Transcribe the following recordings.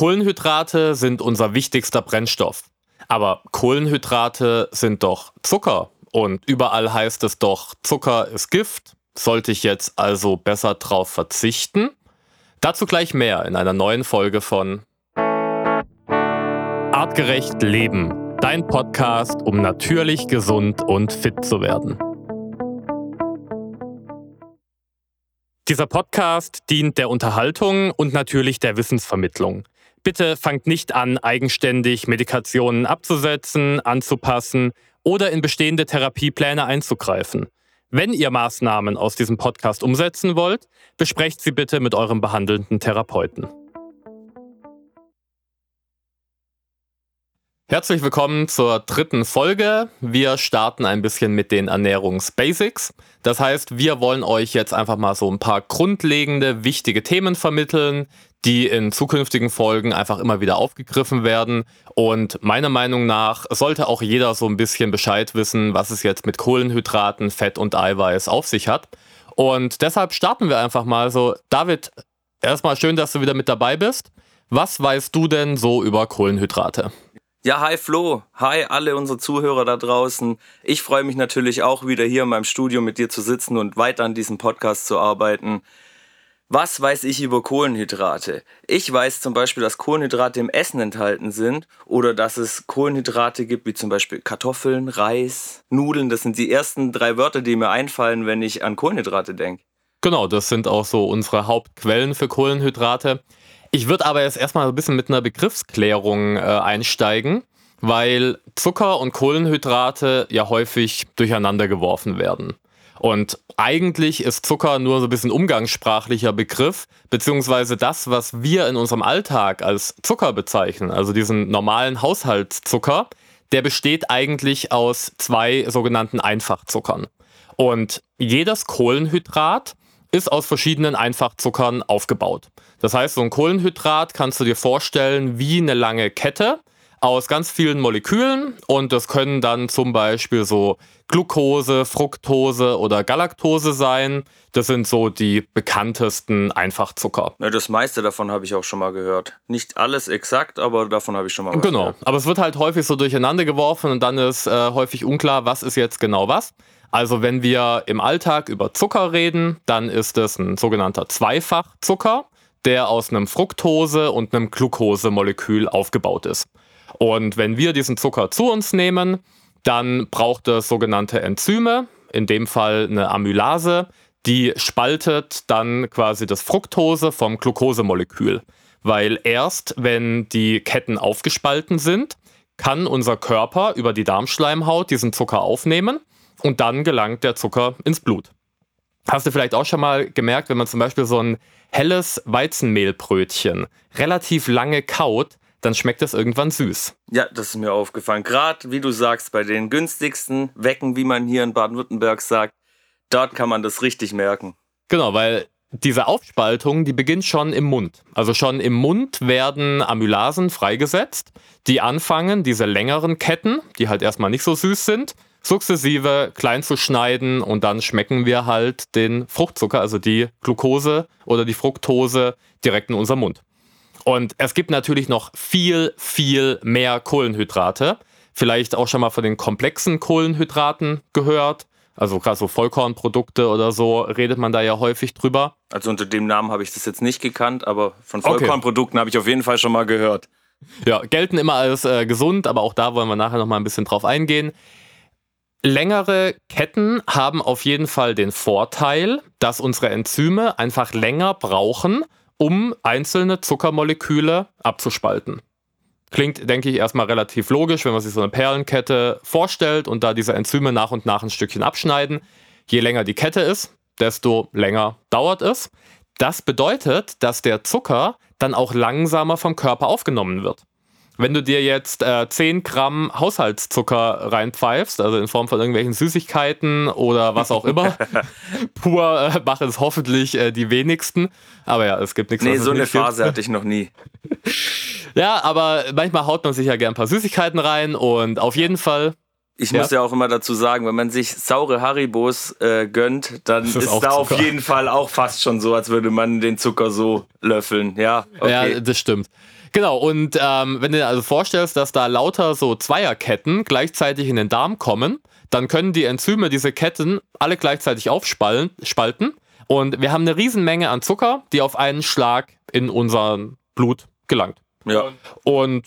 Kohlenhydrate sind unser wichtigster Brennstoff. Aber Kohlenhydrate sind doch Zucker. Und überall heißt es doch, Zucker ist Gift. Sollte ich jetzt also besser drauf verzichten? Dazu gleich mehr in einer neuen Folge von Artgerecht Leben. Dein Podcast, um natürlich gesund und fit zu werden. Dieser Podcast dient der Unterhaltung und natürlich der Wissensvermittlung. Bitte fangt nicht an, eigenständig Medikationen abzusetzen, anzupassen oder in bestehende Therapiepläne einzugreifen. Wenn ihr Maßnahmen aus diesem Podcast umsetzen wollt, besprecht sie bitte mit eurem behandelnden Therapeuten. Herzlich willkommen zur dritten Folge. Wir starten ein bisschen mit den Ernährungsbasics. Das heißt, wir wollen euch jetzt einfach mal so ein paar grundlegende, wichtige Themen vermitteln, die in zukünftigen Folgen einfach immer wieder aufgegriffen werden. Und meiner Meinung nach sollte auch jeder so ein bisschen Bescheid wissen, was es jetzt mit Kohlenhydraten, Fett und Eiweiß auf sich hat. Und deshalb starten wir einfach mal so. David, erstmal schön, dass du wieder mit dabei bist. Was weißt du denn so über Kohlenhydrate? Ja, hi Flo, hi alle unsere Zuhörer da draußen. Ich freue mich natürlich auch wieder hier in meinem Studio mit dir zu sitzen und weiter an diesem Podcast zu arbeiten. Was weiß ich über Kohlenhydrate? Ich weiß zum Beispiel, dass Kohlenhydrate im Essen enthalten sind oder dass es Kohlenhydrate gibt, wie zum Beispiel Kartoffeln, Reis, Nudeln. Das sind die ersten drei Wörter, die mir einfallen, wenn ich an Kohlenhydrate denke. Genau, das sind auch so unsere Hauptquellen für Kohlenhydrate. Ich würde aber jetzt erstmal ein bisschen mit einer Begriffsklärung äh, einsteigen, weil Zucker und Kohlenhydrate ja häufig durcheinander geworfen werden. Und eigentlich ist Zucker nur so ein bisschen umgangssprachlicher Begriff, beziehungsweise das, was wir in unserem Alltag als Zucker bezeichnen, also diesen normalen Haushaltszucker, der besteht eigentlich aus zwei sogenannten Einfachzuckern. Und jedes Kohlenhydrat ist aus verschiedenen Einfachzuckern aufgebaut. Das heißt, so ein Kohlenhydrat kannst du dir vorstellen wie eine lange Kette aus ganz vielen Molekülen und das können dann zum Beispiel so Glucose, Fructose oder Galaktose sein. Das sind so die bekanntesten Einfachzucker. Ja, das meiste davon habe ich auch schon mal gehört. Nicht alles exakt, aber davon habe ich schon mal Genau, gehört. aber es wird halt häufig so durcheinander geworfen und dann ist äh, häufig unklar, was ist jetzt genau was. Also wenn wir im Alltag über Zucker reden, dann ist es ein sogenannter Zweifachzucker, der aus einem Fructose- und einem Glucose-Molekül aufgebaut ist. Und wenn wir diesen Zucker zu uns nehmen, dann braucht es sogenannte Enzyme, in dem Fall eine Amylase, die spaltet dann quasi das Fructose vom Glucosemolekül. Weil erst wenn die Ketten aufgespalten sind, kann unser Körper über die Darmschleimhaut diesen Zucker aufnehmen und dann gelangt der Zucker ins Blut. Hast du vielleicht auch schon mal gemerkt, wenn man zum Beispiel so ein helles Weizenmehlbrötchen relativ lange kaut, dann schmeckt es irgendwann süß. Ja, das ist mir aufgefallen. Gerade, wie du sagst, bei den günstigsten Wecken, wie man hier in Baden-Württemberg sagt, dort kann man das richtig merken. Genau, weil diese Aufspaltung, die beginnt schon im Mund. Also schon im Mund werden Amylasen freigesetzt, die anfangen, diese längeren Ketten, die halt erstmal nicht so süß sind, sukzessive klein zu schneiden und dann schmecken wir halt den Fruchtzucker, also die Glucose oder die Fructose direkt in unserem Mund. Und es gibt natürlich noch viel, viel mehr Kohlenhydrate. Vielleicht auch schon mal von den komplexen Kohlenhydraten gehört. Also gerade so Vollkornprodukte oder so redet man da ja häufig drüber. Also unter dem Namen habe ich das jetzt nicht gekannt, aber von Vollkornprodukten okay. habe ich auf jeden Fall schon mal gehört. Ja, gelten immer als äh, gesund, aber auch da wollen wir nachher noch mal ein bisschen drauf eingehen. Längere Ketten haben auf jeden Fall den Vorteil, dass unsere Enzyme einfach länger brauchen, um einzelne Zuckermoleküle abzuspalten. Klingt, denke ich, erstmal relativ logisch, wenn man sich so eine Perlenkette vorstellt und da diese Enzyme nach und nach ein Stückchen abschneiden. Je länger die Kette ist, desto länger dauert es. Das bedeutet, dass der Zucker dann auch langsamer vom Körper aufgenommen wird. Wenn du dir jetzt äh, 10 Gramm Haushaltszucker reinpfeifst, also in Form von irgendwelchen Süßigkeiten oder was auch immer, pur äh, machen es hoffentlich äh, die wenigsten. Aber ja, es gibt nichts. Nee, so eine Phase hatte ich noch nie. ja, aber manchmal haut man sich ja gern ein paar Süßigkeiten rein und auf jeden Fall ich ja. muss ja auch immer dazu sagen, wenn man sich saure Haribos äh, gönnt, dann ist, ist da Zucker. auf jeden Fall auch fast schon so, als würde man den Zucker so löffeln. Ja, okay. ja das stimmt. Genau, und ähm, wenn du dir also vorstellst, dass da lauter so Zweierketten gleichzeitig in den Darm kommen, dann können die Enzyme diese Ketten alle gleichzeitig aufspalten. Und wir haben eine Riesenmenge an Zucker, die auf einen Schlag in unser Blut gelangt. Ja. Und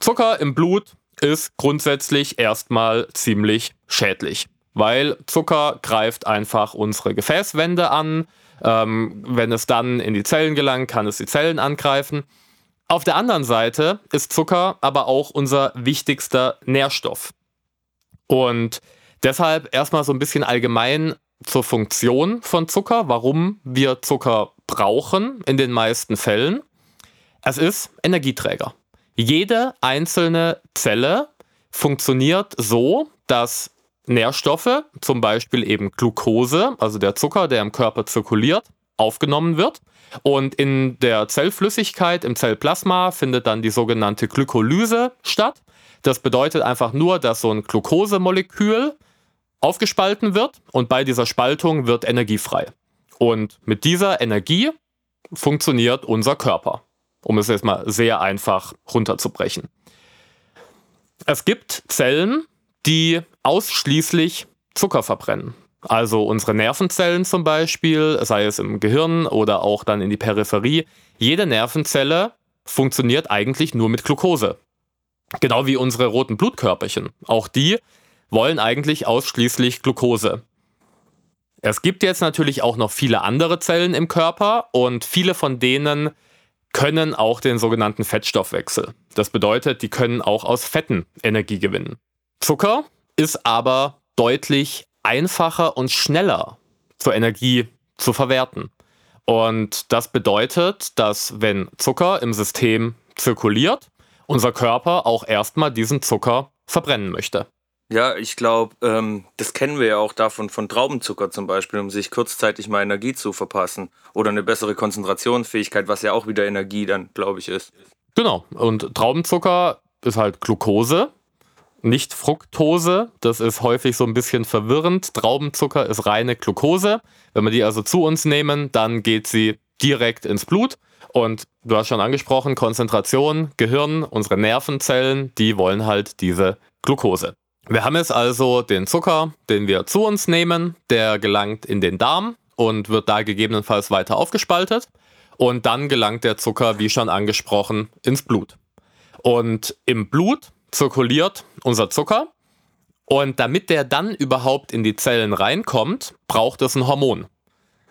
Zucker im Blut ist grundsätzlich erstmal ziemlich schädlich, weil Zucker greift einfach unsere Gefäßwände an. Ähm, wenn es dann in die Zellen gelangt, kann es die Zellen angreifen. Auf der anderen Seite ist Zucker aber auch unser wichtigster Nährstoff. Und deshalb erstmal so ein bisschen allgemein zur Funktion von Zucker, warum wir Zucker brauchen in den meisten Fällen. Es ist Energieträger. Jede einzelne Zelle funktioniert so, dass Nährstoffe, zum Beispiel eben Glucose, also der Zucker, der im Körper zirkuliert, aufgenommen wird. Und in der Zellflüssigkeit, im Zellplasma, findet dann die sogenannte Glykolyse statt. Das bedeutet einfach nur, dass so ein Glukosemolekül aufgespalten wird und bei dieser Spaltung wird Energie frei. Und mit dieser Energie funktioniert unser Körper um es jetzt mal sehr einfach runterzubrechen. Es gibt Zellen, die ausschließlich Zucker verbrennen. Also unsere Nervenzellen zum Beispiel, sei es im Gehirn oder auch dann in die Peripherie. Jede Nervenzelle funktioniert eigentlich nur mit Glucose. Genau wie unsere roten Blutkörperchen. Auch die wollen eigentlich ausschließlich Glucose. Es gibt jetzt natürlich auch noch viele andere Zellen im Körper und viele von denen können auch den sogenannten Fettstoffwechsel. Das bedeutet, die können auch aus Fetten Energie gewinnen. Zucker ist aber deutlich einfacher und schneller zur Energie zu verwerten. Und das bedeutet, dass wenn Zucker im System zirkuliert, unser Körper auch erstmal diesen Zucker verbrennen möchte. Ja, ich glaube, ähm, das kennen wir ja auch davon von Traubenzucker zum Beispiel, um sich kurzzeitig mal Energie zu verpassen. Oder eine bessere Konzentrationsfähigkeit, was ja auch wieder Energie dann, glaube ich, ist. Genau. Und Traubenzucker ist halt Glucose, nicht Fructose. Das ist häufig so ein bisschen verwirrend. Traubenzucker ist reine Glucose. Wenn wir die also zu uns nehmen, dann geht sie direkt ins Blut. Und du hast schon angesprochen, Konzentration, Gehirn, unsere Nervenzellen, die wollen halt diese Glucose. Wir haben jetzt also den Zucker, den wir zu uns nehmen, der gelangt in den Darm und wird da gegebenenfalls weiter aufgespaltet. Und dann gelangt der Zucker, wie schon angesprochen, ins Blut. Und im Blut zirkuliert unser Zucker. Und damit der dann überhaupt in die Zellen reinkommt, braucht es ein Hormon.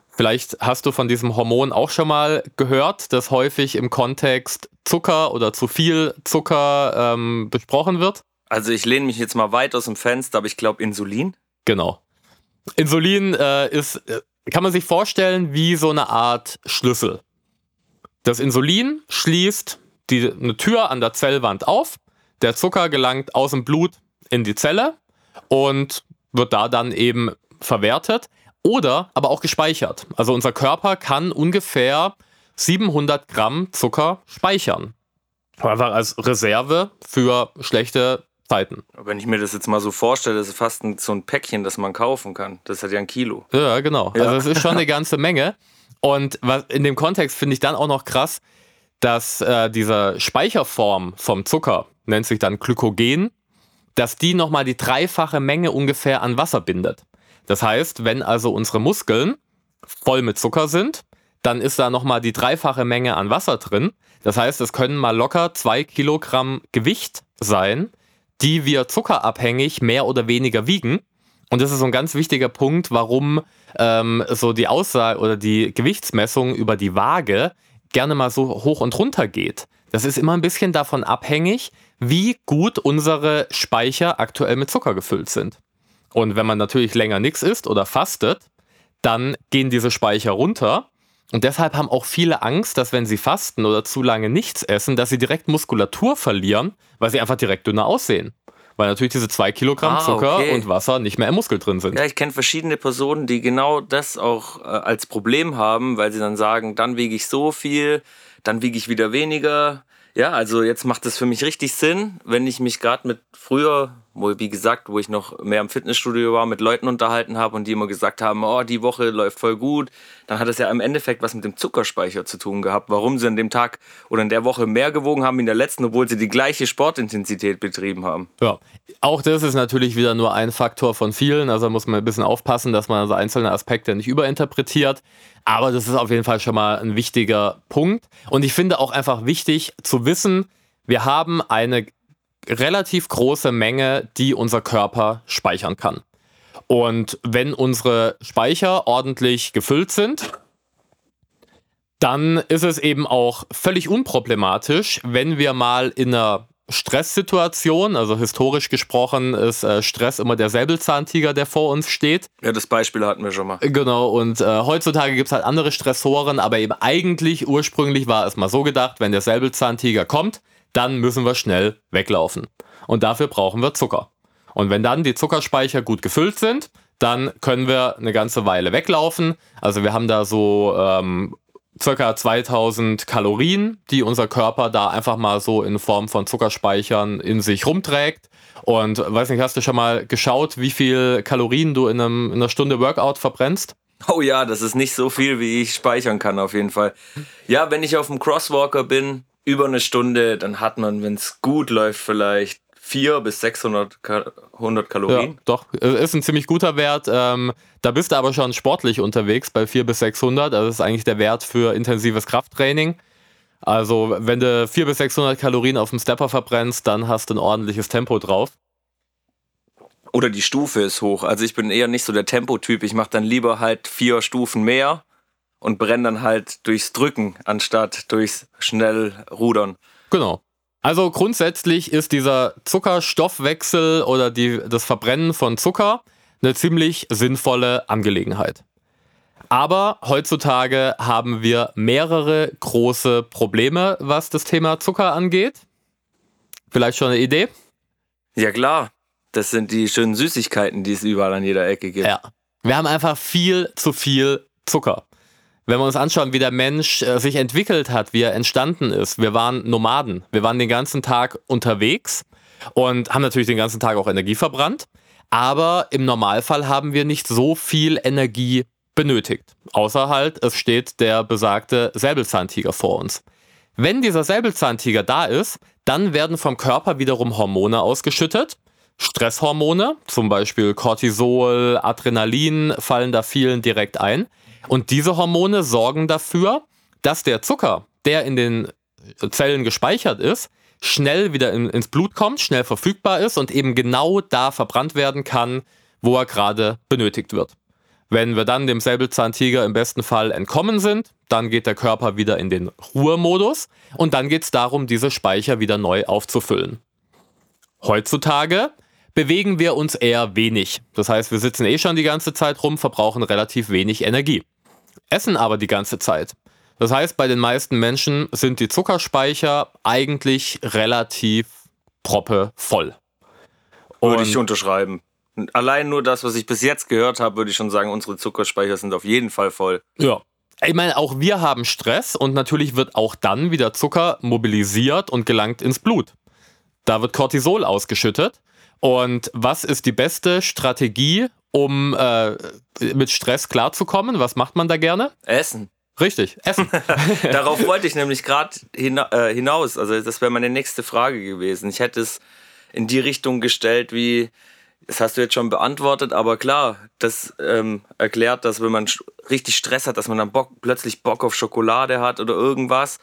Vielleicht hast du von diesem Hormon auch schon mal gehört, das häufig im Kontext Zucker oder zu viel Zucker ähm, besprochen wird. Also ich lehne mich jetzt mal weit aus dem Fenster, aber ich glaube Insulin. Genau. Insulin äh, ist, äh, kann man sich vorstellen, wie so eine Art Schlüssel. Das Insulin schließt die, eine Tür an der Zellwand auf, der Zucker gelangt aus dem Blut in die Zelle und wird da dann eben verwertet oder aber auch gespeichert. Also unser Körper kann ungefähr 700 Gramm Zucker speichern. Einfach als Reserve für schlechte Zeiten. Wenn ich mir das jetzt mal so vorstelle, das ist fast ein, so ein Päckchen, das man kaufen kann. Das hat ja ein Kilo. Ja, genau. Ja. Also es ist schon eine ganze Menge. Und was in dem Kontext finde ich dann auch noch krass, dass äh, diese Speicherform vom Zucker, nennt sich dann Glykogen, dass die nochmal die dreifache Menge ungefähr an Wasser bindet. Das heißt, wenn also unsere Muskeln voll mit Zucker sind, dann ist da nochmal die dreifache Menge an Wasser drin. Das heißt, es können mal locker zwei Kilogramm Gewicht sein, die wir zuckerabhängig mehr oder weniger wiegen. Und das ist so ein ganz wichtiger Punkt, warum ähm, so die Aussage oder die Gewichtsmessung über die Waage gerne mal so hoch und runter geht. Das ist immer ein bisschen davon abhängig, wie gut unsere Speicher aktuell mit Zucker gefüllt sind. Und wenn man natürlich länger nichts isst oder fastet, dann gehen diese Speicher runter. Und deshalb haben auch viele Angst, dass wenn sie fasten oder zu lange nichts essen, dass sie direkt Muskulatur verlieren, weil sie einfach direkt dünner aussehen. Weil natürlich diese zwei Kilogramm ah, Zucker okay. und Wasser nicht mehr im Muskel drin sind. Ja, ich kenne verschiedene Personen, die genau das auch äh, als Problem haben, weil sie dann sagen, dann wiege ich so viel, dann wiege ich wieder weniger. Ja, also jetzt macht es für mich richtig Sinn, wenn ich mich gerade mit früher, wo, wie gesagt, wo ich noch mehr im Fitnessstudio war, mit Leuten unterhalten habe und die immer gesagt haben, oh, die Woche läuft voll gut, dann hat es ja im Endeffekt was mit dem Zuckerspeicher zu tun gehabt, warum sie an dem Tag oder in der Woche mehr gewogen haben wie in der letzten, obwohl sie die gleiche Sportintensität betrieben haben. Ja, auch das ist natürlich wieder nur ein Faktor von vielen, also muss man ein bisschen aufpassen, dass man also einzelne Aspekte nicht überinterpretiert. Aber das ist auf jeden Fall schon mal ein wichtiger Punkt. Und ich finde auch einfach wichtig zu wissen, wir haben eine relativ große Menge, die unser Körper speichern kann. Und wenn unsere Speicher ordentlich gefüllt sind, dann ist es eben auch völlig unproblematisch, wenn wir mal in einer Stresssituation, also historisch gesprochen ist äh, Stress immer der Säbelzahntiger, der vor uns steht. Ja, das Beispiel hatten wir schon mal. Genau, und äh, heutzutage gibt es halt andere Stressoren, aber eben eigentlich, ursprünglich war es mal so gedacht, wenn der Säbelzahntiger kommt, dann müssen wir schnell weglaufen. Und dafür brauchen wir Zucker. Und wenn dann die Zuckerspeicher gut gefüllt sind, dann können wir eine ganze Weile weglaufen. Also wir haben da so ähm, circa 2000 Kalorien, die unser Körper da einfach mal so in Form von Zuckerspeichern in sich rumträgt. Und weiß nicht, hast du schon mal geschaut, wie viel Kalorien du in, einem, in einer Stunde Workout verbrennst? Oh ja, das ist nicht so viel, wie ich speichern kann, auf jeden Fall. Ja, wenn ich auf dem Crosswalker bin, über eine Stunde, dann hat man, wenn es gut läuft, vielleicht 400 bis 600 100 Kalorien. Ja, doch, ist ein ziemlich guter Wert. Ähm, da bist du aber schon sportlich unterwegs bei 400 bis 600. Also das ist eigentlich der Wert für intensives Krafttraining. Also wenn du 400 bis 600 Kalorien auf dem Stepper verbrennst, dann hast du ein ordentliches Tempo drauf. Oder die Stufe ist hoch. Also ich bin eher nicht so der Tempotyp. Ich mache dann lieber halt vier Stufen mehr und brenne dann halt durchs Drücken anstatt durchs schnell Rudern. Genau. Also grundsätzlich ist dieser Zuckerstoffwechsel oder die, das Verbrennen von Zucker eine ziemlich sinnvolle Angelegenheit. Aber heutzutage haben wir mehrere große Probleme, was das Thema Zucker angeht. Vielleicht schon eine Idee? Ja klar, das sind die schönen Süßigkeiten, die es überall an jeder Ecke gibt. Ja. Wir haben einfach viel zu viel Zucker wenn wir uns anschauen, wie der Mensch äh, sich entwickelt hat, wie er entstanden ist, wir waren Nomaden. Wir waren den ganzen Tag unterwegs und haben natürlich den ganzen Tag auch Energie verbrannt. Aber im Normalfall haben wir nicht so viel Energie benötigt. Außer halt, es steht der besagte Säbelzahntiger vor uns. Wenn dieser Säbelzahntiger da ist, dann werden vom Körper wiederum Hormone ausgeschüttet. Stresshormone, zum Beispiel Cortisol, Adrenalin, fallen da vielen direkt ein. Und diese Hormone sorgen dafür, dass der Zucker, der in den Zellen gespeichert ist, schnell wieder in, ins Blut kommt, schnell verfügbar ist und eben genau da verbrannt werden kann, wo er gerade benötigt wird. Wenn wir dann dem Säbelzahntiger im besten Fall entkommen sind, dann geht der Körper wieder in den Ruhemodus und dann geht es darum, diese Speicher wieder neu aufzufüllen. Heutzutage bewegen wir uns eher wenig. Das heißt, wir sitzen eh schon die ganze Zeit rum, verbrauchen relativ wenig Energie essen aber die ganze Zeit. Das heißt, bei den meisten Menschen sind die Zuckerspeicher eigentlich relativ proppe voll. Würde ich unterschreiben. Allein nur das, was ich bis jetzt gehört habe, würde ich schon sagen, unsere Zuckerspeicher sind auf jeden Fall voll. Ja. Ich meine, auch wir haben Stress und natürlich wird auch dann wieder Zucker mobilisiert und gelangt ins Blut. Da wird Cortisol ausgeschüttet. Und was ist die beste Strategie, um äh, mit Stress klarzukommen? Was macht man da gerne? Essen. Richtig, Essen. Darauf wollte ich nämlich gerade hina äh, hinaus. Also das wäre meine nächste Frage gewesen. Ich hätte es in die Richtung gestellt, wie, das hast du jetzt schon beantwortet, aber klar, das ähm, erklärt, dass wenn man richtig Stress hat, dass man dann Bock, plötzlich Bock auf Schokolade hat oder irgendwas.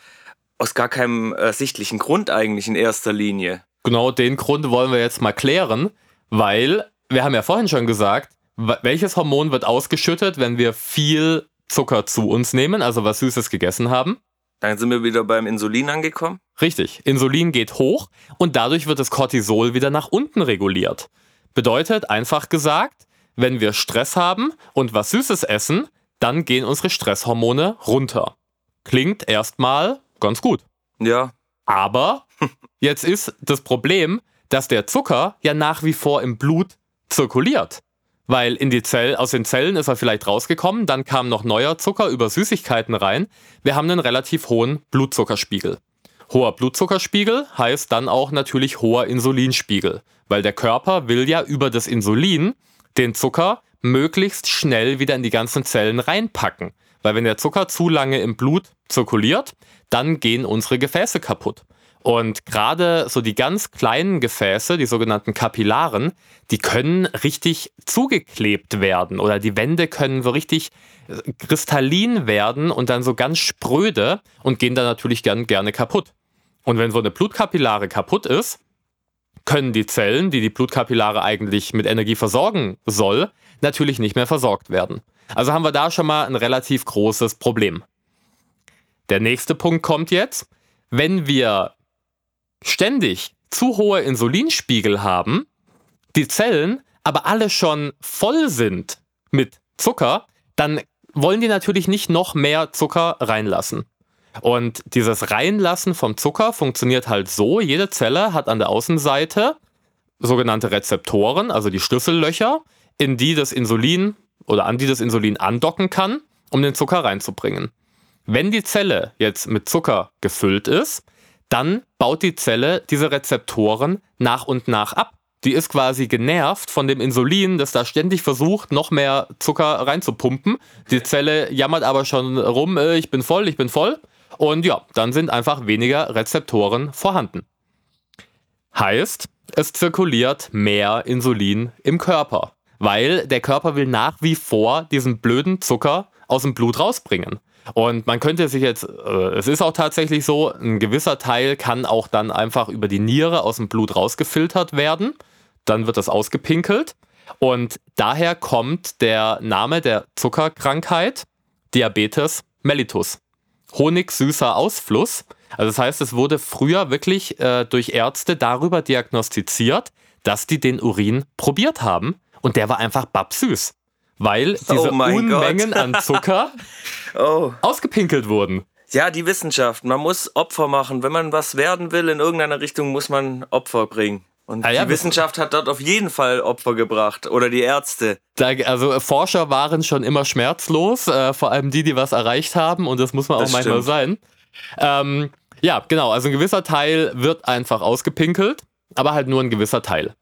Aus gar keinem ersichtlichen Grund eigentlich in erster Linie. Genau den Grund wollen wir jetzt mal klären, weil wir haben ja vorhin schon gesagt, welches Hormon wird ausgeschüttet, wenn wir viel Zucker zu uns nehmen, also was Süßes gegessen haben? Dann sind wir wieder beim Insulin angekommen. Richtig, Insulin geht hoch und dadurch wird das Cortisol wieder nach unten reguliert. Bedeutet einfach gesagt, wenn wir Stress haben und was Süßes essen, dann gehen unsere Stresshormone runter. Klingt erstmal ganz gut. Ja. Aber jetzt ist das Problem, dass der Zucker ja nach wie vor im Blut zirkuliert. Weil in die Zell, aus den Zellen ist er vielleicht rausgekommen, dann kam noch neuer Zucker über Süßigkeiten rein. Wir haben einen relativ hohen Blutzuckerspiegel. Hoher Blutzuckerspiegel heißt dann auch natürlich hoher Insulinspiegel, weil der Körper will ja über das Insulin den Zucker möglichst schnell wieder in die ganzen Zellen reinpacken. Weil wenn der Zucker zu lange im Blut zirkuliert, dann gehen unsere Gefäße kaputt. Und gerade so die ganz kleinen Gefäße, die sogenannten Kapillaren, die können richtig zugeklebt werden oder die Wände können so richtig äh, kristallin werden und dann so ganz spröde und gehen dann natürlich gern, gerne kaputt. Und wenn so eine Blutkapillare kaputt ist, können die Zellen, die die Blutkapillare eigentlich mit Energie versorgen soll, natürlich nicht mehr versorgt werden. Also haben wir da schon mal ein relativ großes Problem. Der nächste Punkt kommt jetzt. Wenn wir ständig zu hohe Insulinspiegel haben, die Zellen aber alle schon voll sind mit Zucker, dann wollen die natürlich nicht noch mehr Zucker reinlassen. Und dieses Reinlassen vom Zucker funktioniert halt so, jede Zelle hat an der Außenseite sogenannte Rezeptoren, also die Schlüssellöcher, in die das Insulin oder an die das Insulin andocken kann, um den Zucker reinzubringen. Wenn die Zelle jetzt mit Zucker gefüllt ist, dann baut die Zelle diese Rezeptoren nach und nach ab. Die ist quasi genervt von dem Insulin, das da ständig versucht, noch mehr Zucker reinzupumpen. Die Zelle jammert aber schon rum, äh, ich bin voll, ich bin voll. Und ja, dann sind einfach weniger Rezeptoren vorhanden. Heißt, es zirkuliert mehr Insulin im Körper, weil der Körper will nach wie vor diesen blöden Zucker aus dem Blut rausbringen. Und man könnte sich jetzt, äh, es ist auch tatsächlich so, ein gewisser Teil kann auch dann einfach über die Niere aus dem Blut rausgefiltert werden. Dann wird das ausgepinkelt. Und daher kommt der Name der Zuckerkrankheit Diabetes mellitus. Honigsüßer Ausfluss. Also das heißt, es wurde früher wirklich äh, durch Ärzte darüber diagnostiziert, dass die den Urin probiert haben und der war einfach babsüß weil oh diese oh Unmengen an Zucker oh. ausgepinkelt wurden. Ja, die Wissenschaft. Man muss Opfer machen. Wenn man was werden will in irgendeiner Richtung, muss man Opfer bringen. Und ah ja, die Wissenschaft hat dort auf jeden Fall Opfer gebracht oder die Ärzte. Da, also Forscher waren schon immer schmerzlos, äh, vor allem die, die was erreicht haben und das muss man das auch manchmal sein. Ähm, ja, genau, also ein gewisser Teil wird einfach ausgepinkelt, aber halt nur ein gewisser Teil.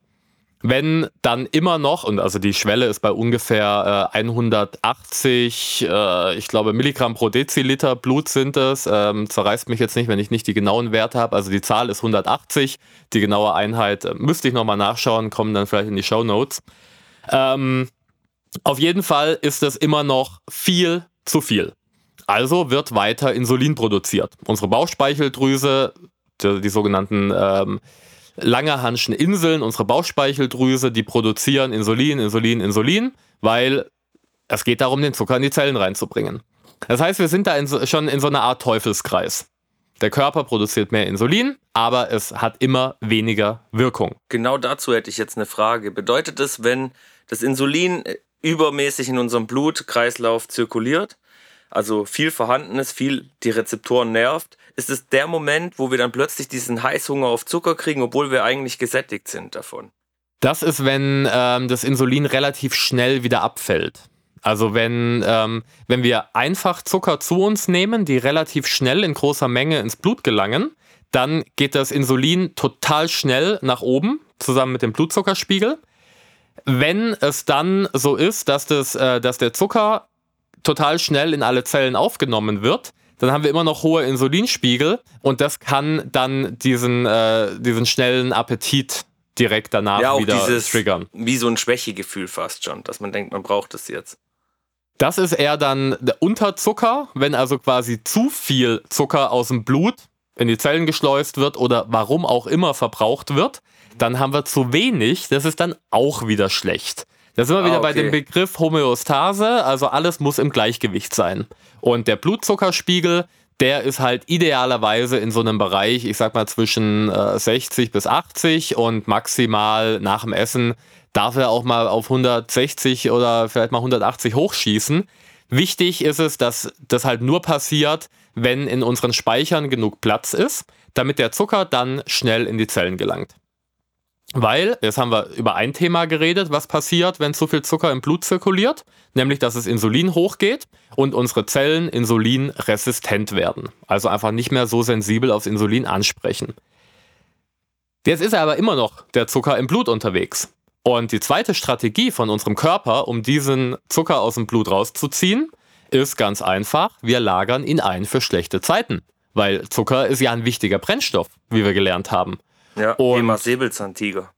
Wenn dann immer noch, und also die Schwelle ist bei ungefähr äh, 180, äh, ich glaube, Milligramm pro Deziliter Blut sind es, ähm, zerreißt mich jetzt nicht, wenn ich nicht die genauen Werte habe. Also die Zahl ist 180, die genaue Einheit äh, müsste ich nochmal nachschauen, kommen dann vielleicht in die Show Notes. Ähm, auf jeden Fall ist es immer noch viel zu viel. Also wird weiter Insulin produziert. Unsere Bauchspeicheldrüse, die, die sogenannten ähm, Langerhanschen Inseln, unsere Bauchspeicheldrüse, die produzieren Insulin, Insulin, Insulin, weil es geht darum, den Zucker in die Zellen reinzubringen. Das heißt, wir sind da in so, schon in so einer Art Teufelskreis. Der Körper produziert mehr Insulin, aber es hat immer weniger Wirkung. Genau dazu hätte ich jetzt eine Frage. Bedeutet es, wenn das Insulin übermäßig in unserem Blutkreislauf zirkuliert, also viel vorhanden ist, viel die Rezeptoren nervt, ist es der Moment, wo wir dann plötzlich diesen Heißhunger auf Zucker kriegen, obwohl wir eigentlich gesättigt sind davon. Das ist, wenn ähm, das Insulin relativ schnell wieder abfällt. Also wenn, ähm, wenn wir einfach Zucker zu uns nehmen, die relativ schnell in großer Menge ins Blut gelangen, dann geht das Insulin total schnell nach oben, zusammen mit dem Blutzuckerspiegel. Wenn es dann so ist, dass, das, äh, dass der Zucker total schnell in alle Zellen aufgenommen wird, dann haben wir immer noch hohe Insulinspiegel und das kann dann diesen, äh, diesen schnellen Appetit direkt danach ja, auch wieder dieses, triggern. Wie so ein Schwächegefühl fast schon, dass man denkt, man braucht es jetzt. Das ist eher dann der Unterzucker, wenn also quasi zu viel Zucker aus dem Blut in die Zellen geschleust wird oder warum auch immer verbraucht wird, dann haben wir zu wenig, das ist dann auch wieder schlecht. Da sind wir wieder ah, okay. bei dem Begriff Homöostase, also alles muss im Gleichgewicht sein. Und der Blutzuckerspiegel, der ist halt idealerweise in so einem Bereich, ich sag mal zwischen äh, 60 bis 80 und maximal nach dem Essen darf er auch mal auf 160 oder vielleicht mal 180 hochschießen. Wichtig ist es, dass das halt nur passiert, wenn in unseren Speichern genug Platz ist, damit der Zucker dann schnell in die Zellen gelangt. Weil, jetzt haben wir über ein Thema geredet, was passiert, wenn zu viel Zucker im Blut zirkuliert, nämlich dass das Insulin hochgeht und unsere Zellen insulinresistent werden. Also einfach nicht mehr so sensibel aufs Insulin ansprechen. Jetzt ist aber immer noch der Zucker im Blut unterwegs. Und die zweite Strategie von unserem Körper, um diesen Zucker aus dem Blut rauszuziehen, ist ganz einfach, wir lagern ihn ein für schlechte Zeiten. Weil Zucker ist ja ein wichtiger Brennstoff, wie wir gelernt haben. Ja, und Thema Säbelzahntiger.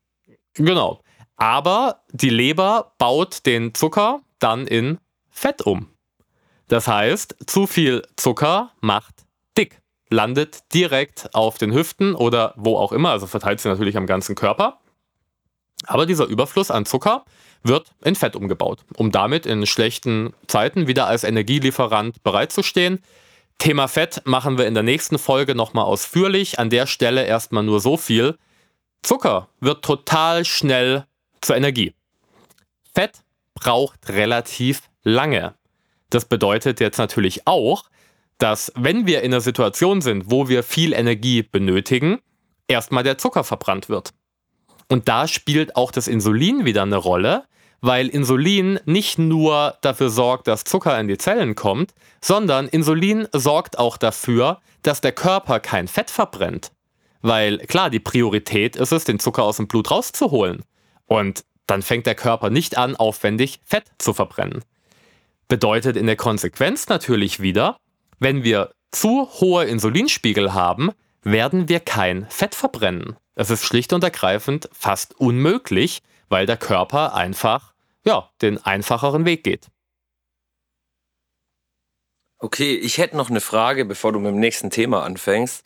Genau. Aber die Leber baut den Zucker dann in Fett um. Das heißt, zu viel Zucker macht dick, landet direkt auf den Hüften oder wo auch immer, also verteilt sich natürlich am ganzen Körper. Aber dieser Überfluss an Zucker wird in Fett umgebaut, um damit in schlechten Zeiten wieder als Energielieferant bereitzustehen. Thema Fett machen wir in der nächsten Folge nochmal ausführlich. An der Stelle erstmal nur so viel. Zucker wird total schnell zur Energie. Fett braucht relativ lange. Das bedeutet jetzt natürlich auch, dass wenn wir in einer Situation sind, wo wir viel Energie benötigen, erstmal der Zucker verbrannt wird. Und da spielt auch das Insulin wieder eine Rolle, weil Insulin nicht nur dafür sorgt, dass Zucker in die Zellen kommt, sondern Insulin sorgt auch dafür, dass der Körper kein Fett verbrennt. Weil klar, die Priorität ist es, den Zucker aus dem Blut rauszuholen. Und dann fängt der Körper nicht an, aufwendig Fett zu verbrennen. Bedeutet in der Konsequenz natürlich wieder, wenn wir zu hohe Insulinspiegel haben, werden wir kein Fett verbrennen. Es ist schlicht und ergreifend fast unmöglich, weil der Körper einfach ja, den einfacheren Weg geht. Okay, ich hätte noch eine Frage, bevor du mit dem nächsten Thema anfängst.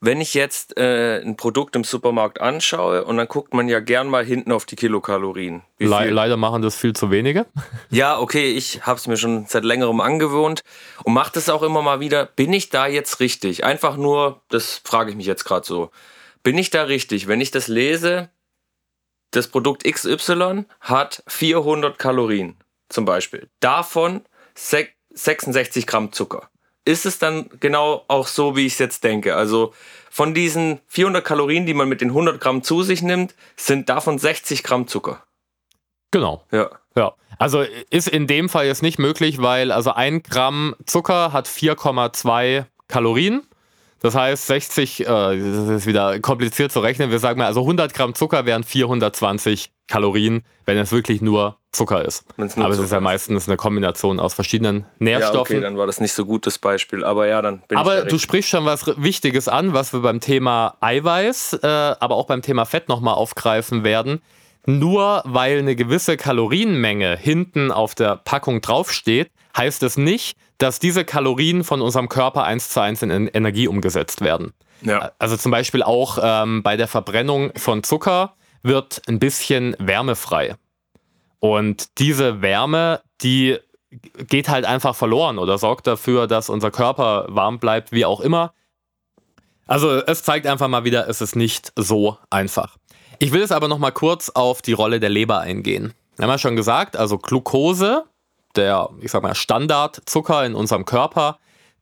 Wenn ich jetzt äh, ein Produkt im Supermarkt anschaue und dann guckt man ja gern mal hinten auf die Kilokalorien. Le leider machen das viel zu wenige. Ja, okay, ich habe es mir schon seit längerem angewohnt und mache das auch immer mal wieder. Bin ich da jetzt richtig? Einfach nur, das frage ich mich jetzt gerade so. Bin ich da richtig, wenn ich das lese? Das Produkt XY hat 400 Kalorien zum Beispiel. Davon 66 Gramm Zucker ist es dann genau auch so, wie ich es jetzt denke. Also von diesen 400 Kalorien, die man mit den 100 Gramm zu sich nimmt, sind davon 60 Gramm Zucker. Genau. Ja. Ja. Also ist in dem Fall jetzt nicht möglich, weil also ein Gramm Zucker hat 4,2 Kalorien. Das heißt, 60, äh, das ist wieder kompliziert zu rechnen. Wir sagen mal, also 100 Gramm Zucker wären 420 Kalorien, wenn es wirklich nur Zucker ist. Nur aber es ist ja meistens eine Kombination aus verschiedenen Nährstoffen. Ja, okay, dann war das nicht so gut das Beispiel. Aber ja, dann bin Aber du sprichst schon was Wichtiges an, was wir beim Thema Eiweiß, äh, aber auch beim Thema Fett nochmal aufgreifen werden. Nur weil eine gewisse Kalorienmenge hinten auf der Packung draufsteht, heißt es nicht, dass diese Kalorien von unserem Körper eins zu eins in Energie umgesetzt werden. Ja. Also zum Beispiel auch ähm, bei der Verbrennung von Zucker wird ein bisschen wärmefrei. Und diese Wärme, die geht halt einfach verloren oder sorgt dafür, dass unser Körper warm bleibt, wie auch immer. Also es zeigt einfach mal wieder, es ist nicht so einfach. Ich will jetzt aber noch mal kurz auf die Rolle der Leber eingehen. Wir haben ja schon gesagt, also Glucose der, ich sag mal, Standardzucker in unserem Körper,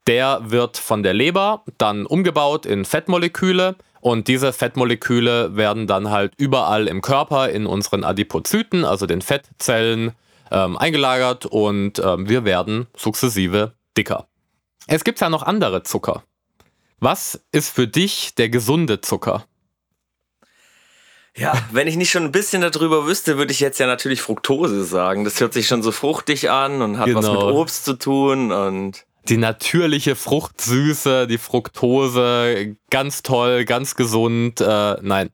der wird von der Leber dann umgebaut in Fettmoleküle und diese Fettmoleküle werden dann halt überall im Körper in unseren Adipozyten, also den Fettzellen, ähm, eingelagert und ähm, wir werden sukzessive dicker. Es gibt ja noch andere Zucker. Was ist für dich der gesunde Zucker? Ja, wenn ich nicht schon ein bisschen darüber wüsste, würde ich jetzt ja natürlich Fructose sagen. Das hört sich schon so fruchtig an und hat genau. was mit genau. Obst zu tun und die natürliche Fruchtsüße, die Fructose, ganz toll, ganz gesund. Äh, nein,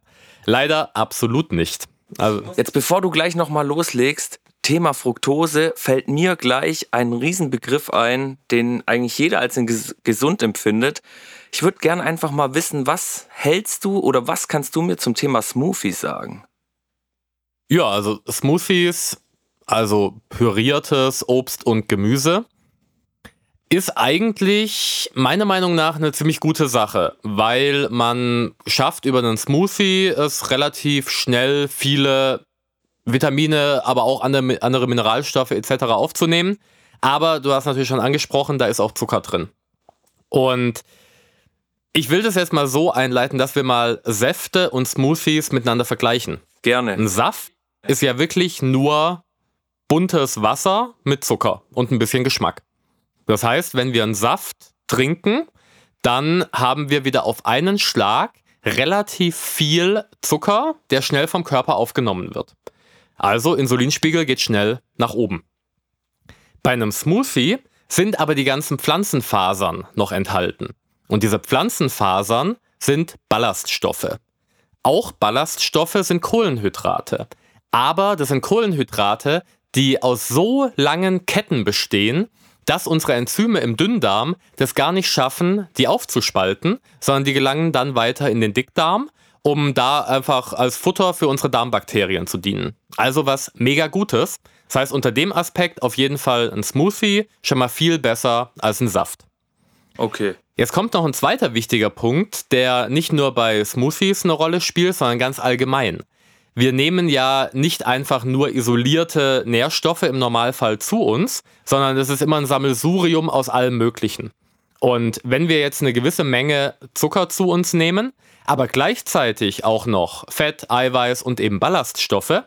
leider absolut nicht. Also Jetzt bevor du gleich nochmal loslegst, Thema Fructose fällt mir gleich ein Riesenbegriff ein, den eigentlich jeder als gesund empfindet. Ich würde gerne einfach mal wissen, was hältst du oder was kannst du mir zum Thema Smoothies sagen? Ja, also Smoothies, also püriertes Obst und Gemüse, ist eigentlich meiner Meinung nach eine ziemlich gute Sache, weil man schafft über einen Smoothie es relativ schnell viele Vitamine, aber auch andere, Mineralstoffe etc. aufzunehmen. Aber du hast natürlich schon angesprochen, da ist auch Zucker drin. Und Ich will das jetzt mal so einleiten, dass wir mal Säfte und Smoothies miteinander vergleichen. Gerne. Ein Saft ist ja wirklich nur buntes Wasser mit Zucker und ein bisschen Geschmack. Das heißt, wenn wir einen Saft trinken, dann haben wir wieder auf einen Schlag relativ viel Zucker, der schnell vom Körper aufgenommen wird. Also Insulinspiegel geht schnell nach oben. Bei einem Smoothie sind aber die ganzen Pflanzenfasern noch enthalten. Und diese Pflanzenfasern sind Ballaststoffe. Auch Ballaststoffe sind Kohlenhydrate. Aber das sind Kohlenhydrate, die aus so langen Ketten bestehen, dass unsere Enzyme im Dünndarm das gar nicht schaffen, die aufzuspalten, sondern die gelangen dann weiter in den Dickdarm, um da einfach als Futter für unsere Darmbakterien zu dienen. Also was mega Gutes. Das heißt, unter dem Aspekt auf jeden Fall ein Smoothie schon mal viel besser als ein Saft. Okay. Jetzt kommt noch ein zweiter wichtiger Punkt, der nicht nur bei Smoothies eine Rolle spielt, sondern ganz allgemein. Wir nehmen ja nicht einfach nur isolierte Nährstoffe im Normalfall zu uns, sondern es ist immer ein Sammelsurium aus allem Möglichen. Und wenn wir jetzt eine gewisse Menge Zucker zu uns nehmen, aber gleichzeitig auch noch Fett, Eiweiß und eben Ballaststoffe,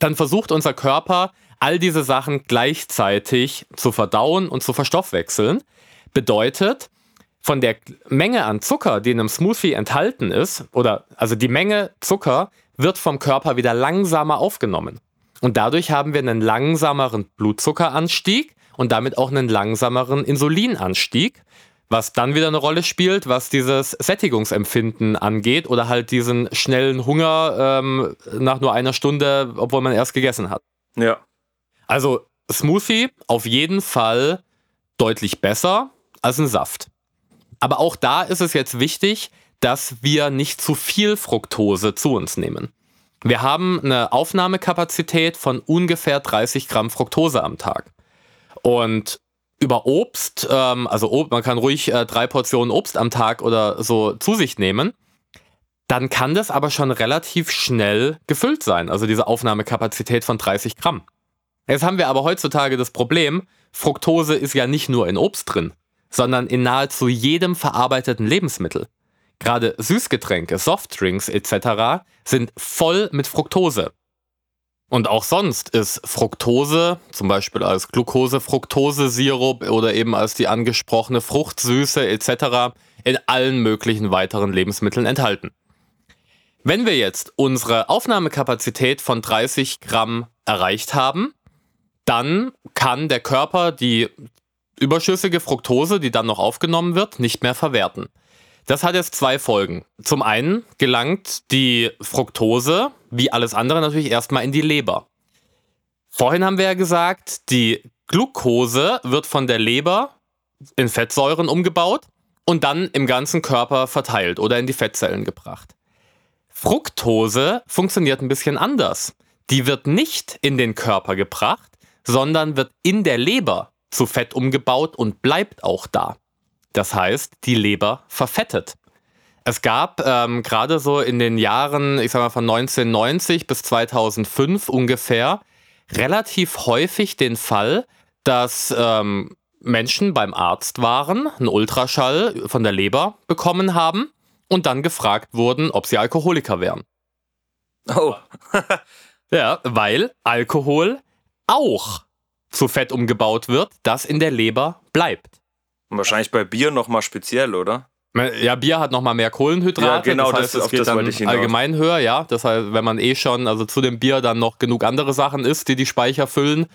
dann versucht unser Körper all diese Sachen gleichzeitig zu verdauen und zu verstoffwechseln. Bedeutet, von der Menge an Zucker, die in einem Smoothie enthalten ist, oder also die Menge Zucker wird vom Körper wieder langsamer aufgenommen. Und dadurch haben wir einen langsameren Blutzuckeranstieg und damit auch einen langsameren Insulinanstieg, was dann wieder eine Rolle spielt, was dieses Sättigungsempfinden angeht oder halt diesen schnellen Hunger ähm, nach nur einer Stunde, obwohl man erst gegessen hat. Ja. Also Smoothie auf jeden Fall deutlich besser als ein Saft. Aber auch da ist es jetzt wichtig, dass wir nicht zu viel Fructose zu uns nehmen. Wir haben eine Aufnahmekapazität von ungefähr 30 Gramm Fructose am Tag. Und über Obst, ähm, also man kann ruhig äh, drei Portionen Obst am Tag oder so zu sich nehmen, dann kann das aber schon relativ schnell gefüllt sein, also diese Aufnahmekapazität von 30 Gramm. Jetzt haben wir aber heutzutage das Problem, Fructose ist ja nicht nur in Obst drin, sondern in nahezu jedem verarbeiteten Lebensmittel. Gerade Süßgetränke, Softdrinks etc. sind voll mit Fructose. Und auch sonst ist Fructose, zum Beispiel als Glucose-Fructose-Sirup oder eben als die angesprochene Fruchtsüße etc., in allen möglichen weiteren Lebensmitteln enthalten. Wenn wir jetzt unsere Aufnahmekapazität von 30 Gramm erreicht haben, dann kann der Körper die überschüssige Fructose, die dann noch aufgenommen wird, nicht mehr verwerten. Das hat jetzt zwei Folgen. Zum einen gelangt die Fructose, wie alles andere, natürlich erstmal in die Leber. Vorhin haben wir ja gesagt, die Glucose wird von der Leber in Fettsäuren umgebaut und dann im ganzen Körper verteilt oder in die Fettzellen gebracht. Fructose funktioniert ein bisschen anders. Die wird nicht in den Körper gebracht, sondern wird in der Leber zu Fett umgebaut und bleibt auch da. Das heißt, die Leber verfettet. Es gab ähm, gerade so in den Jahren, ich sag mal von 1990 bis 2005 ungefähr, relativ häufig den Fall, dass ähm, Menschen beim Arzt waren, einen Ultraschall von der Leber bekommen haben und dann gefragt wurden, ob sie Alkoholiker wären. Oh. ja, weil Alkohol auch zu Fett umgebaut wird, das in der Leber bleibt. Und wahrscheinlich bei Bier nochmal speziell, oder? Ja, Bier hat nochmal mehr Kohlenhydrate. Ja, genau, das heißt, das, es geht das dann allgemein höher, ja. Das heißt, wenn man eh schon, also zu dem Bier dann noch genug andere Sachen isst, die die Speicher füllen,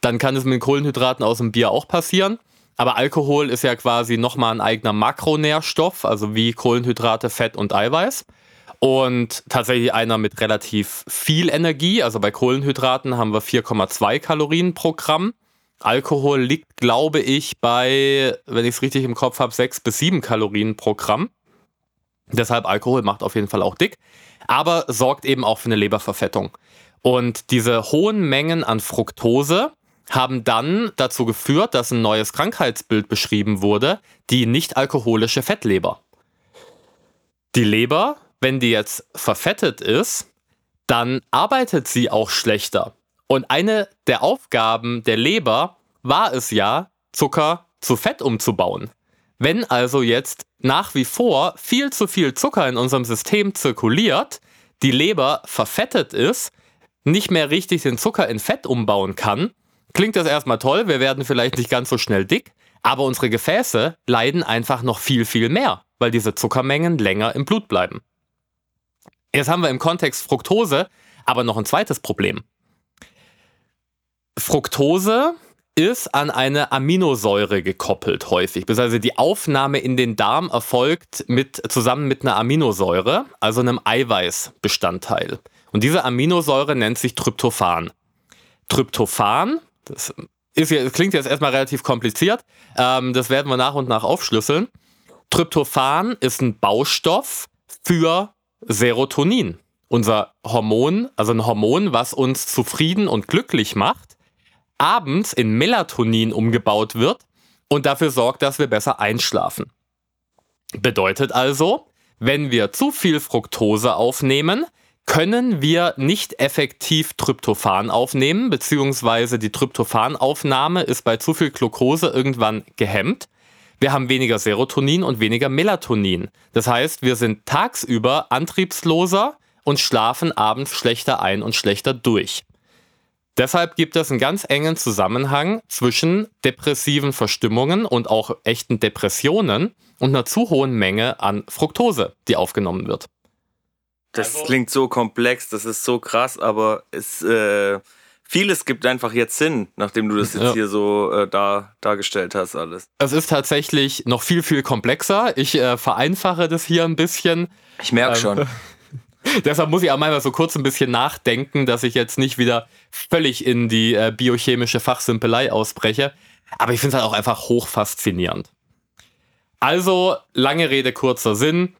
dann kann es mit den Kohlenhydraten aus dem Bier auch passieren. Aber Alkohol ist ja quasi nochmal ein eigener Makronährstoff, also wie Kohlenhydrate, Fett und Eiweiß. Und tatsächlich einer mit relativ viel Energie. Also bei Kohlenhydraten haben wir 4,2 Kalorien pro Gramm. Alkohol liegt, glaube ich, bei, wenn ich es richtig im Kopf habe, 6 bis 7 Kalorien pro Gramm. Deshalb Alkohol macht auf jeden Fall auch dick, aber sorgt eben auch für eine Leberverfettung. Und diese hohen Mengen an Fructose haben dann dazu geführt, dass ein neues Krankheitsbild beschrieben wurde, die nicht alkoholische Fettleber. Die Leber, wenn die jetzt verfettet ist, dann arbeitet sie auch schlechter. Und eine der Aufgaben der Leber war es ja, Zucker zu Fett umzubauen. Wenn also jetzt nach wie vor viel zu viel Zucker in unserem System zirkuliert, die Leber verfettet ist, nicht mehr richtig den Zucker in Fett umbauen kann, klingt das erstmal toll, wir werden vielleicht nicht ganz so schnell dick, aber unsere Gefäße leiden einfach noch viel, viel mehr, weil diese Zuckermengen länger im Blut bleiben. Jetzt haben wir im Kontext Fructose aber noch ein zweites Problem. Fructose ist an eine Aminosäure gekoppelt häufig. Also die Aufnahme in den Darm erfolgt mit, zusammen mit einer Aminosäure, also einem Eiweißbestandteil. Und diese Aminosäure nennt sich Tryptophan. Tryptophan, das, ist, das klingt jetzt erstmal relativ kompliziert, ähm, das werden wir nach und nach aufschlüsseln. Tryptophan ist ein Baustoff für Serotonin. Unser Hormon, also ein Hormon, was uns zufrieden und glücklich macht abends in Melatonin umgebaut wird und dafür sorgt, dass wir besser einschlafen. Bedeutet also, wenn wir zu viel Fructose aufnehmen, können wir nicht effektiv Tryptophan aufnehmen, beziehungsweise die Tryptophanaufnahme ist bei zu viel Glucose irgendwann gehemmt. Wir haben weniger Serotonin und weniger Melatonin. Das heißt, wir sind tagsüber antriebsloser und schlafen abends schlechter ein und schlechter durch. Deshalb gibt es einen ganz engen Zusammenhang zwischen depressiven Verstimmungen und auch echten Depressionen und einer zu hohen Menge an Fructose, die aufgenommen wird. Das also, klingt so komplex, das ist so krass, aber es, äh, vieles gibt einfach jetzt Sinn, nachdem du das jetzt ja. hier so äh, dar, dargestellt hast, alles. Es ist tatsächlich noch viel, viel komplexer. Ich äh, vereinfache das hier ein bisschen. Ich merke ähm, schon. Deshalb muss ich auch mal so kurz ein bisschen nachdenken, dass ich jetzt nicht wieder völlig in die äh, biochemische Fachsimpelei ausbreche. Aber ich finde es halt auch einfach hochfaszinierend. Also, lange Rede, kurzer Sinn.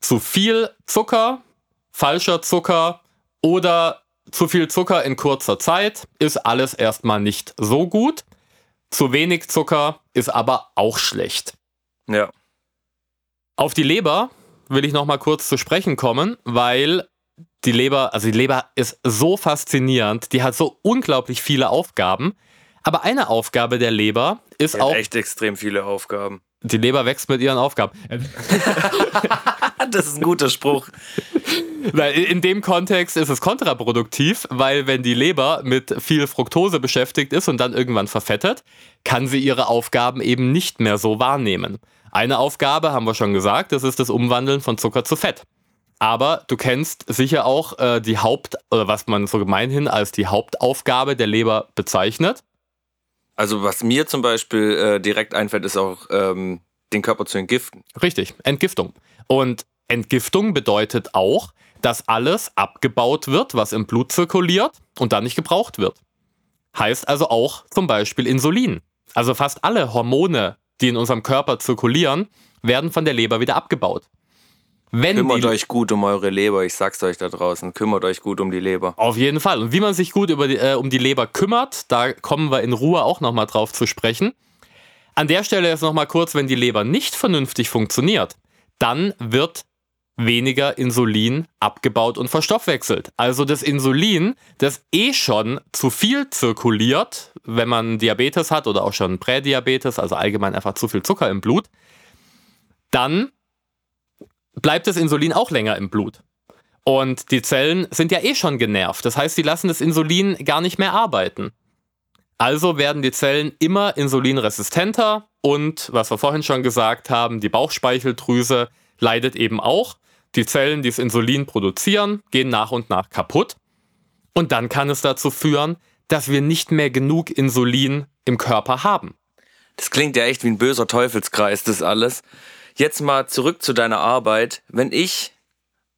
Zu viel Zucker, falscher Zucker oder zu viel Zucker in kurzer Zeit ist alles erstmal nicht so gut. Zu wenig Zucker ist aber auch schlecht. Ja. Auf die Leber will ich noch mal kurz zu sprechen kommen, weil die Leber, also die Leber ist so faszinierend, die hat so unglaublich viele Aufgaben. Aber eine Aufgabe der Leber ist die auch. echt extrem viele Aufgaben. Die Leber wächst mit ihren Aufgaben. das ist ein guter Spruch. In dem Kontext ist es kontraproduktiv, weil wenn die Leber mit viel Fructose beschäftigt ist und dann irgendwann verfettet, kann sie ihre Aufgaben eben nicht mehr so wahrnehmen. Eine Aufgabe haben wir schon gesagt, das ist das Umwandeln von Zucker zu Fett. Aber du kennst sicher auch äh, die Haupt- oder was man so gemeinhin als die Hauptaufgabe der Leber bezeichnet. Also was mir zum Beispiel äh, direkt einfällt, ist auch ähm, den Körper zu entgiften. Richtig, Entgiftung. Und Entgiftung bedeutet auch, dass alles abgebaut wird, was im Blut zirkuliert und dann nicht gebraucht wird. Heißt also auch zum Beispiel Insulin. Also fast alle Hormone, die in unserem Körper zirkulieren, werden von der Leber wieder abgebaut. Wenn Kümmert euch gut um eure Leber, ich sag's euch da draußen. Kümmert euch gut um die Leber. Auf jeden Fall. Und wie man sich gut die, äh, um die Leber kümmert, da kommen wir in Ruhe auch nochmal drauf zu sprechen. An der Stelle jetzt nochmal kurz, wenn die Leber nicht vernünftig funktioniert, dann wird weniger Insulin abgebaut und verstoffwechselt. Also das Insulin, das eh schon zu viel zirkuliert, wenn man Diabetes hat oder auch schon Prädiabetes, also allgemein einfach zu viel Zucker im Blut, dann bleibt das Insulin auch länger im Blut. Und die Zellen sind ja eh schon genervt. Das heißt, sie lassen das Insulin gar nicht mehr arbeiten. Also werden die Zellen immer insulinresistenter und, was wir vorhin schon gesagt haben, die Bauchspeicheldrüse leidet eben auch. Die Zellen, die das Insulin produzieren, gehen nach und nach kaputt. Und dann kann es dazu führen, dass wir nicht mehr genug Insulin im Körper haben. Das klingt ja echt wie ein böser Teufelskreis, das alles. Jetzt mal zurück zu deiner Arbeit. Wenn ich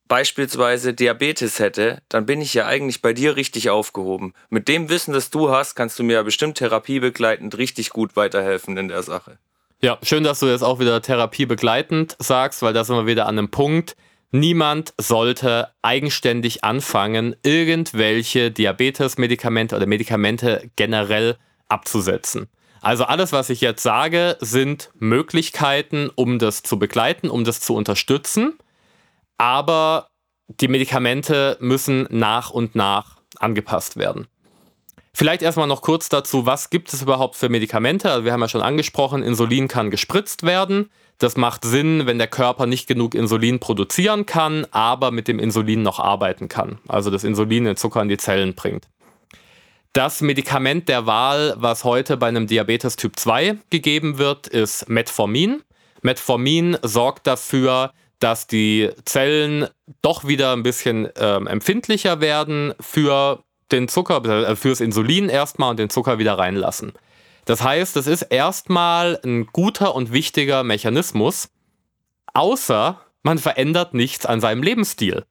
beispielsweise Diabetes hätte, dann bin ich ja eigentlich bei dir richtig aufgehoben. Mit dem Wissen, das du hast, kannst du mir ja bestimmt therapiebegleitend richtig gut weiterhelfen in der Sache. Ja, schön, dass du jetzt auch wieder therapiebegleitend sagst, weil da sind wir wieder an einem Punkt. Niemand sollte eigenständig anfangen, irgendwelche Diabetes-Medikamente oder Medikamente generell abzusetzen. Also alles, was ich jetzt sage, sind Möglichkeiten, um das zu begleiten, um das zu unterstützen. Aber die Medikamente müssen nach und nach angepasst werden. Vielleicht erstmal noch kurz dazu, was gibt es überhaupt für Medikamente? Also wir haben ja schon angesprochen, Insulin kann gespritzt werden. Das macht Sinn, wenn der Körper nicht genug Insulin produzieren kann, aber mit dem Insulin noch arbeiten kann. Also das Insulin den Zucker in die Zellen bringt. Das Medikament der Wahl, was heute bei einem Diabetes Typ 2 gegeben wird, ist Metformin. Metformin sorgt dafür, dass die Zellen doch wieder ein bisschen ähm, empfindlicher werden für den Zucker, äh, fürs Insulin erstmal und den Zucker wieder reinlassen. Das heißt, es ist erstmal ein guter und wichtiger Mechanismus, außer man verändert nichts an seinem Lebensstil.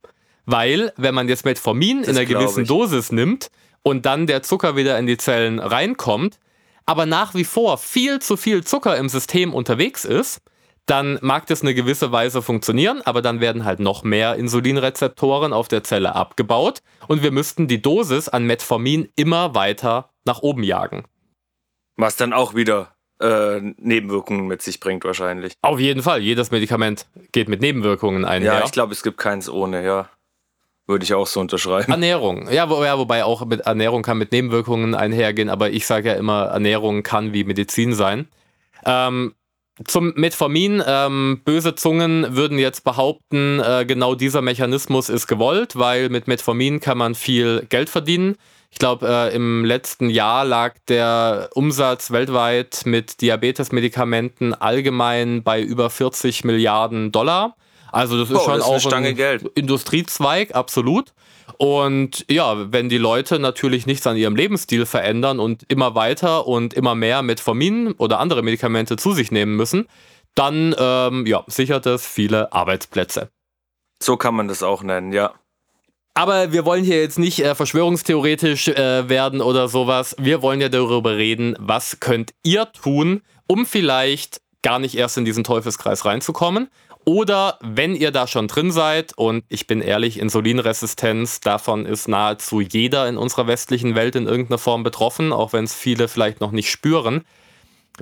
Weil, wenn man jetzt Metformin das in einer gewissen ich. Dosis nimmt und dann der Zucker wieder in die Zellen reinkommt, aber nach wie vor viel zu viel Zucker im System unterwegs ist, dann mag das eine gewisse Weise funktionieren, aber dann werden halt noch mehr Insulinrezeptoren auf der Zelle abgebaut und wir müssten die Dosis an Metformin immer weiter nach oben jagen. Was dann auch wieder äh, Nebenwirkungen mit sich bringt wahrscheinlich. Auf jeden Fall, jedes Medikament geht mit Nebenwirkungen einher. Ja, ich glaube, es gibt keins ohne, ja. Würde ich auch so unterschreiben. Ernährung. Ja, wo, ja, wobei auch mit Ernährung kann mit Nebenwirkungen einhergehen, aber ich sage ja immer, Ernährung kann wie Medizin sein. Ähm, zum Metformin, ähm, böse Zungen würden jetzt behaupten, äh, genau dieser Mechanismus ist gewollt, weil mit Metformin kann man viel Geld verdienen. Ich glaube, äh, im letzten Jahr lag der Umsatz weltweit mit Diabetesmedikamenten allgemein bei über 40 Milliarden Dollar. Also das ist oh, schon das ist auch ein Geld. Industriezweig, absolut. Und ja, wenn die Leute natürlich nichts an ihrem Lebensstil verändern und immer weiter und immer mehr Metformin oder andere Medikamente zu sich nehmen müssen, dann ähm, ja, sichert es viele Arbeitsplätze. So kann man das auch nennen, ja. Aber wir wollen hier jetzt nicht äh, verschwörungstheoretisch äh, werden oder sowas. Wir wollen ja darüber reden, was könnt ihr tun, um vielleicht gar nicht erst in diesen Teufelskreis reinzukommen oder wenn ihr da schon drin seid, und ich bin ehrlich, Insulinresistenz, davon ist nahezu jeder in unserer westlichen Welt in irgendeiner Form betroffen, auch wenn es viele vielleicht noch nicht spüren,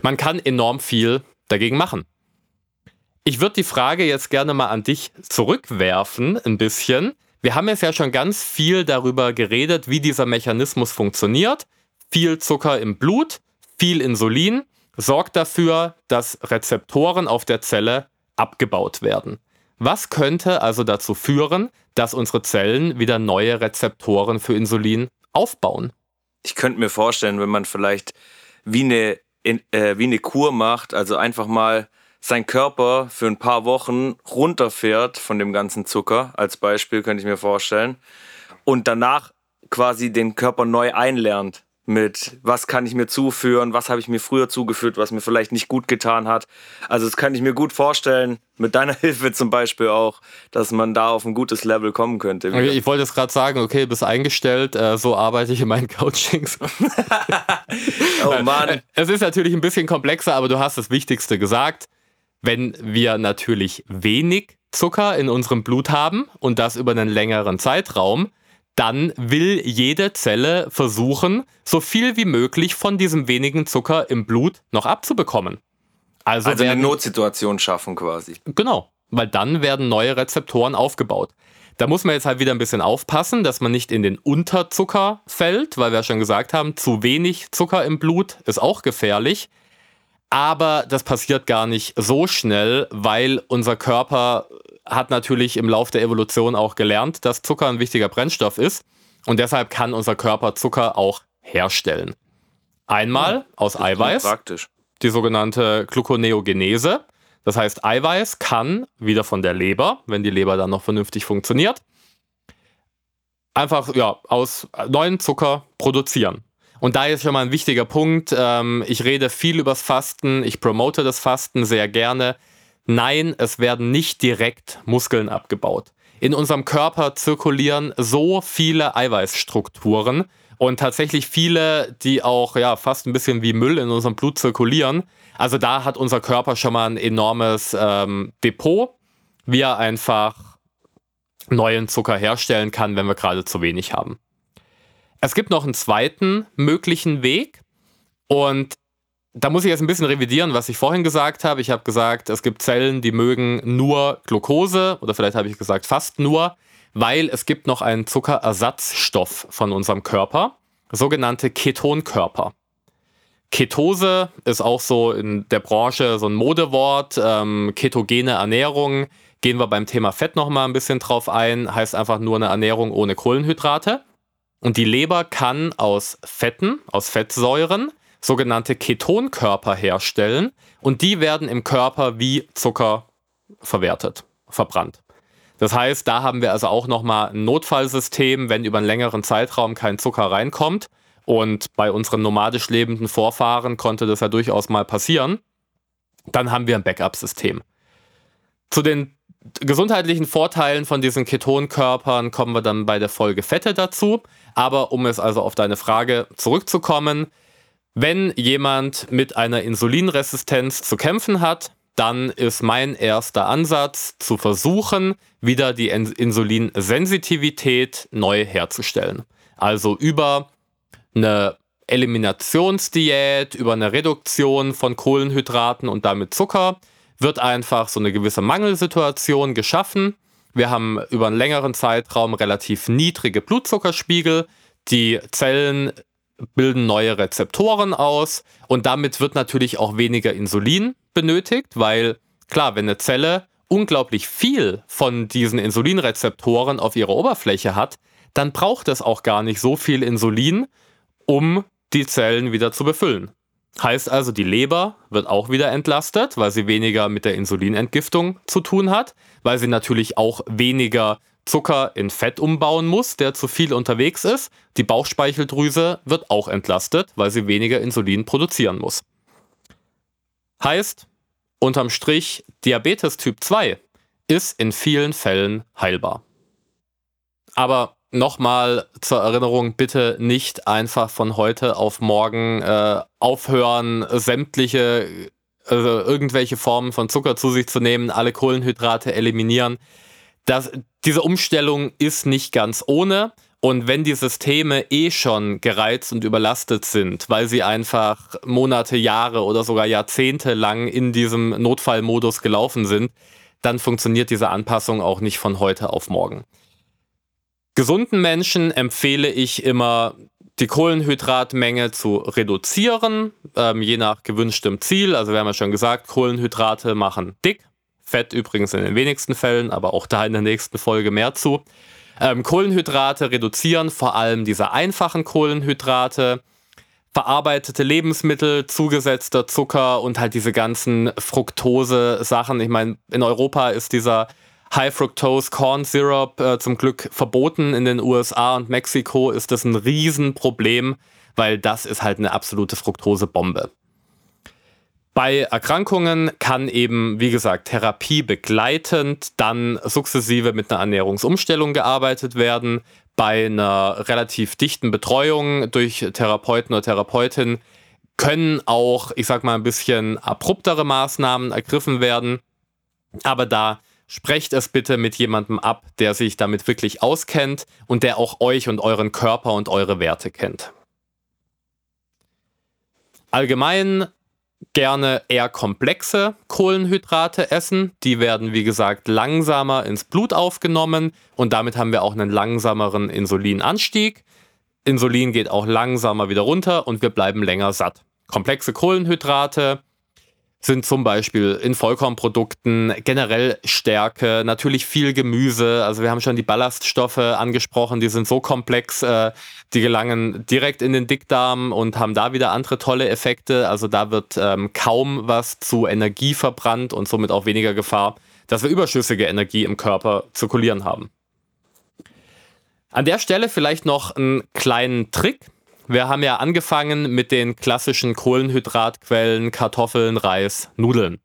man kann enorm viel dagegen machen. Ich würde die Frage jetzt gerne mal an dich zurückwerfen, ein bisschen. Wir haben jetzt ja schon ganz viel darüber geredet, wie dieser Mechanismus funktioniert. Viel Zucker im Blut, viel Insulin sorgt dafür, dass Rezeptoren auf der Zelle abgebaut werden. Was könnte also dazu führen, dass unsere Zellen wieder neue Rezeptoren für Insulin aufbauen? Ich könnte mir vorstellen, wenn man vielleicht wie eine, äh, wie eine Kur macht, also einfach mal sein Körper für ein paar Wochen runterfährt von dem ganzen Zucker, als Beispiel könnte ich mir vorstellen, und danach quasi den Körper neu einlernt mit, was kann ich mir zuführen, was habe ich mir früher zugeführt, was mir vielleicht nicht gut getan hat. Also das kann ich mir gut vorstellen, mit deiner Hilfe zum Beispiel auch, dass man da auf ein gutes Level kommen könnte. Okay, ich wollte jetzt gerade sagen, okay, bist eingestellt, äh, so arbeite ich in meinen Coachings. oh Mann. Es ist natürlich ein bisschen komplexer, aber du hast das Wichtigste gesagt. Wenn wir natürlich wenig Zucker in unserem Blut haben und das über einen längeren Zeitraum, dann will jede Zelle versuchen, so viel wie möglich von diesem wenigen Zucker im Blut noch abzubekommen. Also, also werden, eine Notsituation schaffen quasi. Genau, weil dann werden neue Rezeptoren aufgebaut. Da muss man jetzt halt wieder ein bisschen aufpassen, dass man nicht in den Unterzucker fällt, weil wir ja schon gesagt haben, zu wenig Zucker im Blut ist auch gefährlich. Aber das passiert gar nicht so schnell, weil unser Körper hat natürlich im Lauf der Evolution auch gelernt, dass Zucker ein wichtiger Brennstoff ist und deshalb kann unser Körper Zucker auch herstellen. Einmal ja, aus Eiweiß, praktisch. die sogenannte Gluconeogenese. Das heißt, Eiweiß kann wieder von der Leber, wenn die Leber dann noch vernünftig funktioniert, einfach ja, aus neuen Zucker produzieren. Und da ist schon mal ein wichtiger Punkt. Ähm, ich rede viel übers Fasten, ich promote das Fasten sehr gerne. Nein, es werden nicht direkt Muskeln abgebaut. In unserem Körper zirkulieren so viele Eiweißstrukturen und tatsächlich viele, die auch ja fast ein bisschen wie Müll in unserem Blut zirkulieren. Also da hat unser Körper schon mal ein enormes ähm, Depot, wie er einfach neuen Zucker herstellen kann, wenn wir gerade zu wenig haben. Es gibt noch einen zweiten möglichen Weg und da muss ich jetzt ein bisschen revidieren, was ich vorhin gesagt habe. Ich habe gesagt, es gibt Zellen, die mögen nur Glucose oder vielleicht habe ich gesagt fast nur, weil es gibt noch einen Zuckerersatzstoff von unserem Körper sogenannte Ketonkörper. Ketose ist auch so in der Branche so ein Modewort. Ähm, ketogene Ernährung gehen wir beim Thema Fett nochmal ein bisschen drauf ein. Heißt einfach nur eine Ernährung ohne Kohlenhydrate. Und die Leber kann aus Fetten, aus Fettsäuren, sogenannte Ketonkörper herstellen. Und die werden im Körper wie Zucker verwertet, verbrannt. Das heißt, da haben wir also auch nochmal ein Notfallsystem, wenn über einen längeren Zeitraum kein Zucker reinkommt und bei unseren nomadisch lebenden Vorfahren konnte das ja durchaus mal passieren. Dann haben wir ein Backup-System. Zu den gesundheitlichen Vorteilen von diesen Ketonkörpern kommen wir dann bei der Folge Fette dazu. Aber um es also auf deine Frage zurückzukommen, wenn jemand mit einer Insulinresistenz zu kämpfen hat, dann ist mein erster Ansatz zu versuchen, wieder die Insulinsensitivität neu herzustellen. Also über eine Eliminationsdiät, über eine Reduktion von Kohlenhydraten und damit Zucker wird einfach so eine gewisse Mangelsituation geschaffen. Wir haben über einen längeren Zeitraum relativ niedrige Blutzuckerspiegel. Die Zellen bilden neue Rezeptoren aus und damit wird natürlich auch weniger Insulin benötigt, weil klar, wenn eine Zelle unglaublich viel von diesen Insulinrezeptoren auf ihrer Oberfläche hat, dann braucht es auch gar nicht so viel Insulin, um die Zellen wieder zu befüllen. Heißt also, die Leber wird auch wieder entlastet, weil sie weniger mit der Insulinentgiftung zu tun hat, weil sie natürlich auch weniger Zucker in Fett umbauen muss, der zu viel unterwegs ist. Die Bauchspeicheldrüse wird auch entlastet, weil sie weniger Insulin produzieren muss. Heißt, unterm Strich, Diabetes Typ 2 ist in vielen Fällen heilbar. Aber nochmal zur Erinnerung, bitte nicht einfach von heute auf morgen äh, aufhören, sämtliche, also irgendwelche Formen von Zucker zu sich zu nehmen, alle Kohlenhydrate eliminieren. Das, diese Umstellung ist nicht ganz ohne. Und wenn die Systeme eh schon gereizt und überlastet sind, weil sie einfach Monate, Jahre oder sogar Jahrzehnte lang in diesem Notfallmodus gelaufen sind, dann funktioniert diese Anpassung auch nicht von heute auf morgen. Gesunden Menschen empfehle ich immer, die Kohlenhydratmenge zu reduzieren, ähm, je nach gewünschtem Ziel. Also wir haben ja schon gesagt, Kohlenhydrate machen dick. Fett übrigens in den wenigsten Fällen, aber auch da in der nächsten Folge mehr zu. Ähm, Kohlenhydrate reduzieren, vor allem diese einfachen Kohlenhydrate, verarbeitete Lebensmittel, zugesetzter Zucker und halt diese ganzen Fructose-Sachen. Ich meine, in Europa ist dieser High Fructose Corn Syrup äh, zum Glück verboten. In den USA und Mexiko ist das ein Riesenproblem, weil das ist halt eine absolute Fructosebombe. Bei Erkrankungen kann eben, wie gesagt, Therapie begleitend dann sukzessive mit einer Ernährungsumstellung gearbeitet werden. Bei einer relativ dichten Betreuung durch Therapeuten oder Therapeutin können auch, ich sag mal, ein bisschen abruptere Maßnahmen ergriffen werden. Aber da Sprecht es bitte mit jemandem ab, der sich damit wirklich auskennt und der auch euch und euren Körper und eure Werte kennt. Allgemein gerne eher komplexe Kohlenhydrate essen. Die werden, wie gesagt, langsamer ins Blut aufgenommen und damit haben wir auch einen langsameren Insulinanstieg. Insulin geht auch langsamer wieder runter und wir bleiben länger satt. Komplexe Kohlenhydrate sind zum Beispiel in Vollkornprodukten generell Stärke, natürlich viel Gemüse. Also wir haben schon die Ballaststoffe angesprochen, die sind so komplex, äh, die gelangen direkt in den Dickdarm und haben da wieder andere tolle Effekte. Also da wird ähm, kaum was zu Energie verbrannt und somit auch weniger Gefahr, dass wir überschüssige Energie im Körper zirkulieren haben. An der Stelle vielleicht noch einen kleinen Trick wir haben ja angefangen mit den klassischen Kohlenhydratquellen, Kartoffeln, Reis, Nudeln.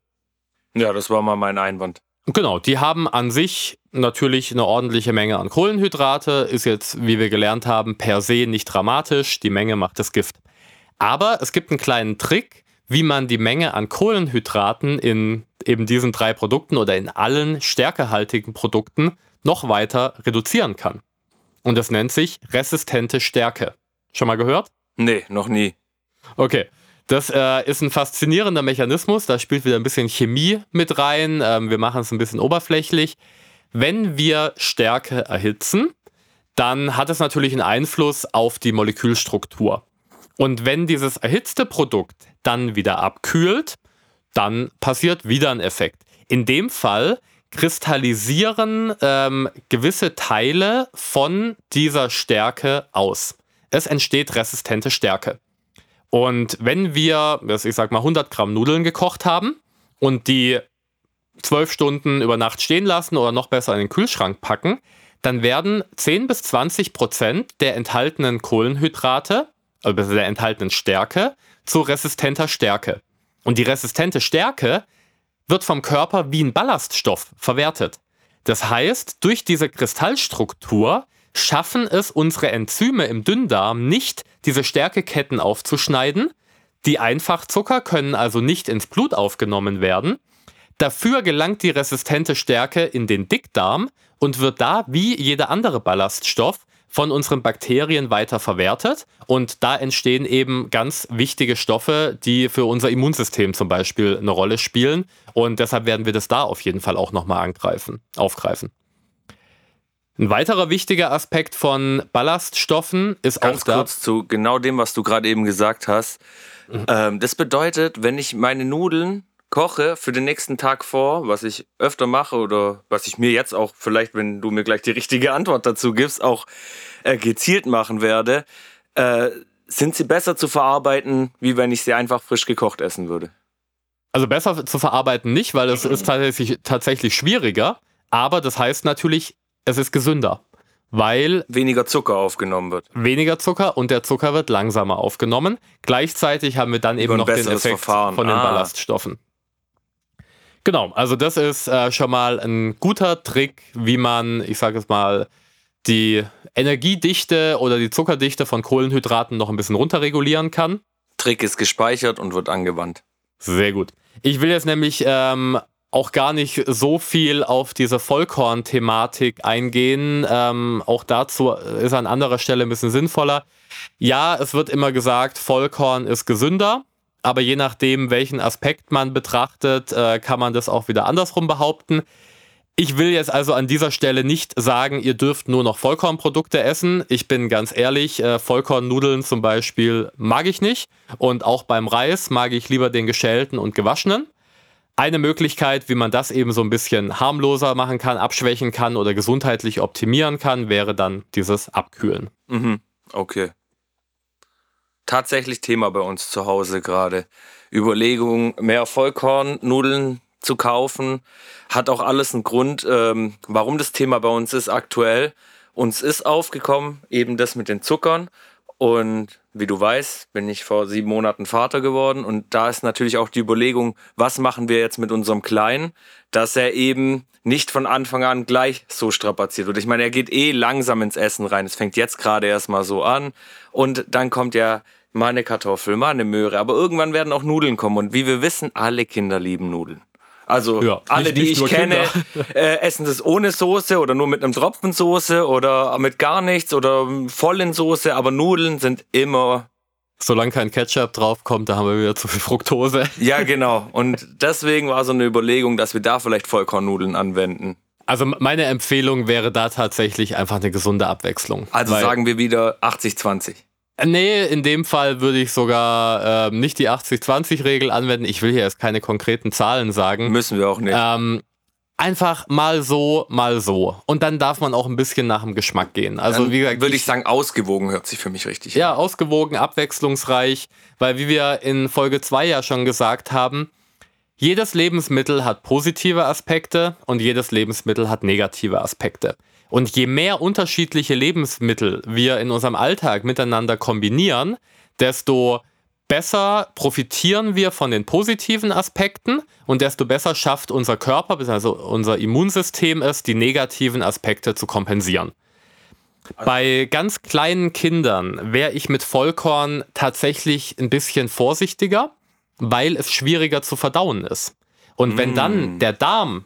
Ja, das war mal mein Einwand. Genau, die haben an sich natürlich eine ordentliche Menge an Kohlenhydrate, ist jetzt, wie wir gelernt haben, per se nicht dramatisch, die Menge macht das Gift. Aber es gibt einen kleinen Trick, wie man die Menge an Kohlenhydraten in eben diesen drei Produkten oder in allen stärkehaltigen Produkten noch weiter reduzieren kann. Und das nennt sich resistente Stärke. Schon mal gehört? Nee, noch nie. Okay. Das äh, ist ein faszinierender Mechanismus. Da spielt wieder ein bisschen Chemie mit rein. Ähm, wir machen es ein bisschen oberflächlich. Wenn wir Stärke erhitzen, dann hat es natürlich einen Einfluss auf die Molekülstruktur. Und wenn dieses erhitzte Produkt dann wieder abkühlt, dann passiert wieder ein Effekt. In dem Fall kristallisieren ähm, gewisse Teile von dieser Stärke aus. Es entsteht resistente Stärke. Und wenn wir, ich sag mal, 100 Gramm Nudeln gekocht haben und die zwölf Stunden über Nacht stehen lassen oder noch besser in den Kühlschrank packen, dann werden 10 bis 20 Prozent der enthaltenen Kohlenhydrate, also der enthaltenen Stärke, zu resistenter Stärke. Und die resistente Stärke wird vom Körper wie ein Ballaststoff verwertet. Das heißt, durch diese Kristallstruktur schaffen es unsere Enzyme im Dünndarm nicht, diese Stärkeketten aufzuschneiden. Die Einfachzucker können also nicht ins Blut aufgenommen werden. Dafür gelangt die resistente Stärke in den Dickdarm und wird da wie jeder andere Ballaststoff von unseren Bakterien weiter verwertet. Und da entstehen eben ganz wichtige Stoffe, die für unser Immunsystem zum Beispiel eine Rolle spielen. Und deshalb werden wir das da auf jeden Fall auch nochmal angreifen, aufgreifen. Ein weiterer wichtiger Aspekt von Ballaststoffen ist Ganz auch da. kurz zu genau dem, was du gerade eben gesagt hast. Mhm. Ähm, das bedeutet, wenn ich meine Nudeln koche für den nächsten Tag vor, was ich öfter mache oder was ich mir jetzt auch vielleicht, wenn du mir gleich die richtige Antwort dazu gibst, auch äh, gezielt machen werde, äh, sind sie besser zu verarbeiten, wie wenn ich sie einfach frisch gekocht essen würde? Also besser zu verarbeiten nicht, weil es ist tatsächlich, tatsächlich schwieriger. Aber das heißt natürlich, es ist gesünder. Weil weniger Zucker aufgenommen wird. Weniger Zucker und der Zucker wird langsamer aufgenommen. Gleichzeitig haben wir dann eben noch den Effekt Verfahren. von den ah. Ballaststoffen. Genau, also das ist äh, schon mal ein guter Trick, wie man, ich sage es mal, die Energiedichte oder die Zuckerdichte von Kohlenhydraten noch ein bisschen runterregulieren kann. Trick ist gespeichert und wird angewandt. Sehr gut. Ich will jetzt nämlich ähm, auch gar nicht so viel auf diese Vollkorn-Thematik eingehen. Ähm, auch dazu ist an anderer Stelle ein bisschen sinnvoller. Ja, es wird immer gesagt, Vollkorn ist gesünder aber je nachdem, welchen Aspekt man betrachtet, äh, kann man das auch wieder andersrum behaupten. Ich will jetzt also an dieser Stelle nicht sagen, ihr dürft nur noch Vollkornprodukte essen. Ich bin ganz ehrlich, äh, Vollkornnudeln zum Beispiel mag ich nicht. Und auch beim Reis mag ich lieber den geschälten und gewaschenen. Eine Möglichkeit, wie man das eben so ein bisschen harmloser machen kann, abschwächen kann oder gesundheitlich optimieren kann, wäre dann dieses Abkühlen. Mhm. Okay tatsächlich Thema bei uns zu Hause gerade. Überlegung, mehr Vollkornnudeln zu kaufen. Hat auch alles einen Grund, ähm, warum das Thema bei uns ist aktuell. Uns ist aufgekommen, eben das mit den Zuckern. Und wie du weißt, bin ich vor sieben Monaten Vater geworden. Und da ist natürlich auch die Überlegung, was machen wir jetzt mit unserem Kleinen, dass er eben nicht von Anfang an gleich so strapaziert wird. Ich meine, er geht eh langsam ins Essen rein. Es fängt jetzt gerade erstmal so an. Und dann kommt ja mal eine Kartoffel, mal eine Möhre. Aber irgendwann werden auch Nudeln kommen. Und wie wir wissen, alle Kinder lieben Nudeln. Also ja, alle, nicht, die ich kenne, äh, essen das ohne Soße oder nur mit einem Tropfen Soße oder mit gar nichts oder voll in Soße. Aber Nudeln sind immer Solange kein Ketchup draufkommt, da haben wir wieder zu viel Fructose. Ja, genau. Und deswegen war so eine Überlegung, dass wir da vielleicht Vollkornnudeln anwenden. Also meine Empfehlung wäre da tatsächlich einfach eine gesunde Abwechslung. Also sagen wir wieder 80-20. Nee, in dem Fall würde ich sogar äh, nicht die 80-20-Regel anwenden. Ich will hier erst keine konkreten Zahlen sagen. Müssen wir auch nicht. Ähm, einfach mal so, mal so. Und dann darf man auch ein bisschen nach dem Geschmack gehen. Also, dann wie gesagt. Würde ich sagen, ausgewogen hört sich für mich richtig Ja, an. ausgewogen, abwechslungsreich, weil wie wir in Folge 2 ja schon gesagt haben, jedes Lebensmittel hat positive Aspekte und jedes Lebensmittel hat negative Aspekte. Und je mehr unterschiedliche Lebensmittel wir in unserem Alltag miteinander kombinieren, desto besser profitieren wir von den positiven Aspekten und desto besser schafft unser Körper, also unser Immunsystem es, die negativen Aspekte zu kompensieren. Bei ganz kleinen Kindern wäre ich mit Vollkorn tatsächlich ein bisschen vorsichtiger, weil es schwieriger zu verdauen ist. Und wenn dann mm. der Darm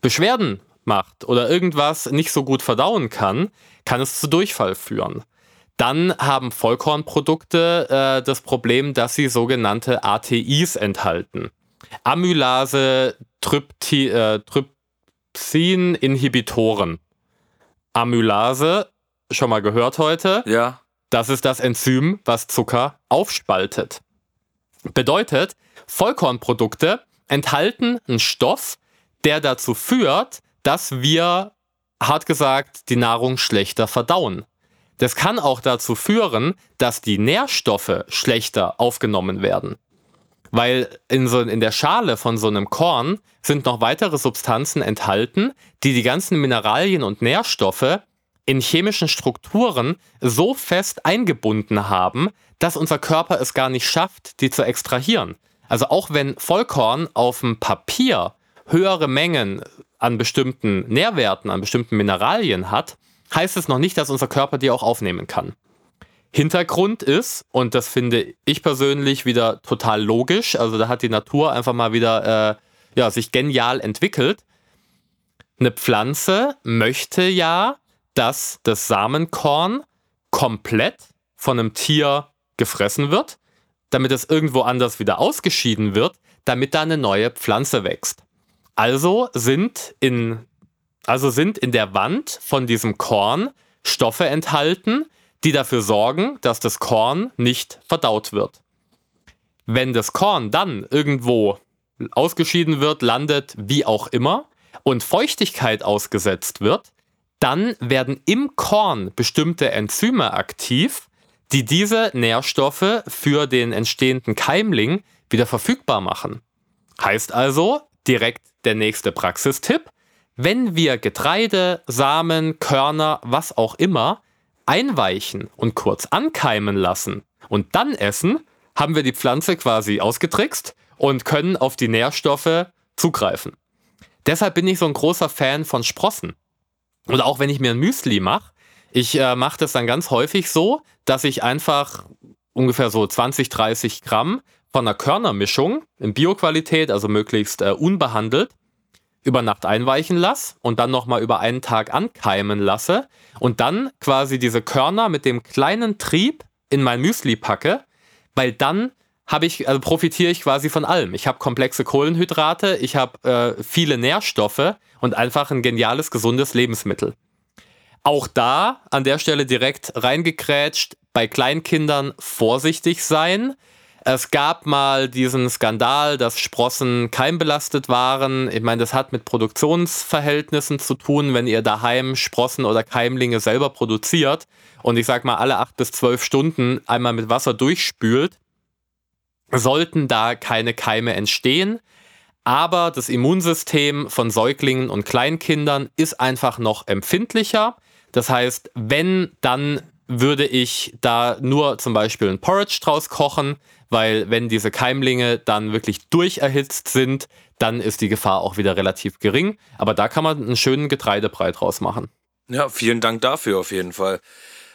Beschwerden macht oder irgendwas nicht so gut verdauen kann, kann es zu Durchfall führen. Dann haben Vollkornprodukte äh, das Problem, dass sie sogenannte ATIs enthalten. Amylase Trypti, äh, Trypsin-Inhibitoren. Amylase schon mal gehört heute. Ja. Das ist das Enzym, was Zucker aufspaltet. Bedeutet, Vollkornprodukte enthalten einen Stoff, der dazu führt, dass wir, hart gesagt, die Nahrung schlechter verdauen. Das kann auch dazu führen, dass die Nährstoffe schlechter aufgenommen werden. Weil in, so, in der Schale von so einem Korn sind noch weitere Substanzen enthalten, die die ganzen Mineralien und Nährstoffe in chemischen Strukturen so fest eingebunden haben, dass unser Körper es gar nicht schafft, die zu extrahieren. Also auch wenn Vollkorn auf dem Papier höhere Mengen an bestimmten Nährwerten, an bestimmten Mineralien hat, heißt es noch nicht, dass unser Körper die auch aufnehmen kann. Hintergrund ist, und das finde ich persönlich wieder total logisch, also da hat die Natur einfach mal wieder äh, ja, sich genial entwickelt. Eine Pflanze möchte ja, dass das Samenkorn komplett von einem Tier gefressen wird, damit es irgendwo anders wieder ausgeschieden wird, damit da eine neue Pflanze wächst. Also sind in also sind in der Wand von diesem Korn Stoffe enthalten, die dafür sorgen, dass das Korn nicht verdaut wird. Wenn das Korn dann irgendwo ausgeschieden wird, landet, wie auch immer, und Feuchtigkeit ausgesetzt wird, dann werden im Korn bestimmte Enzyme aktiv, die diese Nährstoffe für den entstehenden Keimling wieder verfügbar machen. Heißt also, direkt der nächste Praxistipp, wenn wir Getreide, Samen, Körner, was auch immer einweichen und kurz ankeimen lassen und dann essen, haben wir die Pflanze quasi ausgetrickst und können auf die Nährstoffe zugreifen. Deshalb bin ich so ein großer Fan von Sprossen. Und auch wenn ich mir ein Müsli mache, ich äh, mache das dann ganz häufig so, dass ich einfach ungefähr so 20, 30 Gramm von einer Körnermischung in Bioqualität, also möglichst äh, unbehandelt, über Nacht einweichen lasse und dann nochmal über einen Tag ankeimen lasse und dann quasi diese Körner mit dem kleinen Trieb in mein Müsli packe, weil dann habe ich, also profitiere ich quasi von allem. Ich habe komplexe Kohlenhydrate, ich habe äh, viele Nährstoffe und einfach ein geniales, gesundes Lebensmittel. Auch da an der Stelle direkt reingekrätscht, bei Kleinkindern vorsichtig sein. Es gab mal diesen Skandal, dass Sprossen keimbelastet waren. Ich meine, das hat mit Produktionsverhältnissen zu tun, wenn ihr daheim Sprossen oder Keimlinge selber produziert und ich sag mal alle acht bis zwölf Stunden einmal mit Wasser durchspült, sollten da keine Keime entstehen. Aber das Immunsystem von Säuglingen und Kleinkindern ist einfach noch empfindlicher. Das heißt, wenn, dann würde ich da nur zum Beispiel ein Porridge draus kochen, weil wenn diese Keimlinge dann wirklich durcherhitzt sind, dann ist die Gefahr auch wieder relativ gering. Aber da kann man einen schönen Getreidebrei draus machen. Ja, vielen Dank dafür auf jeden Fall.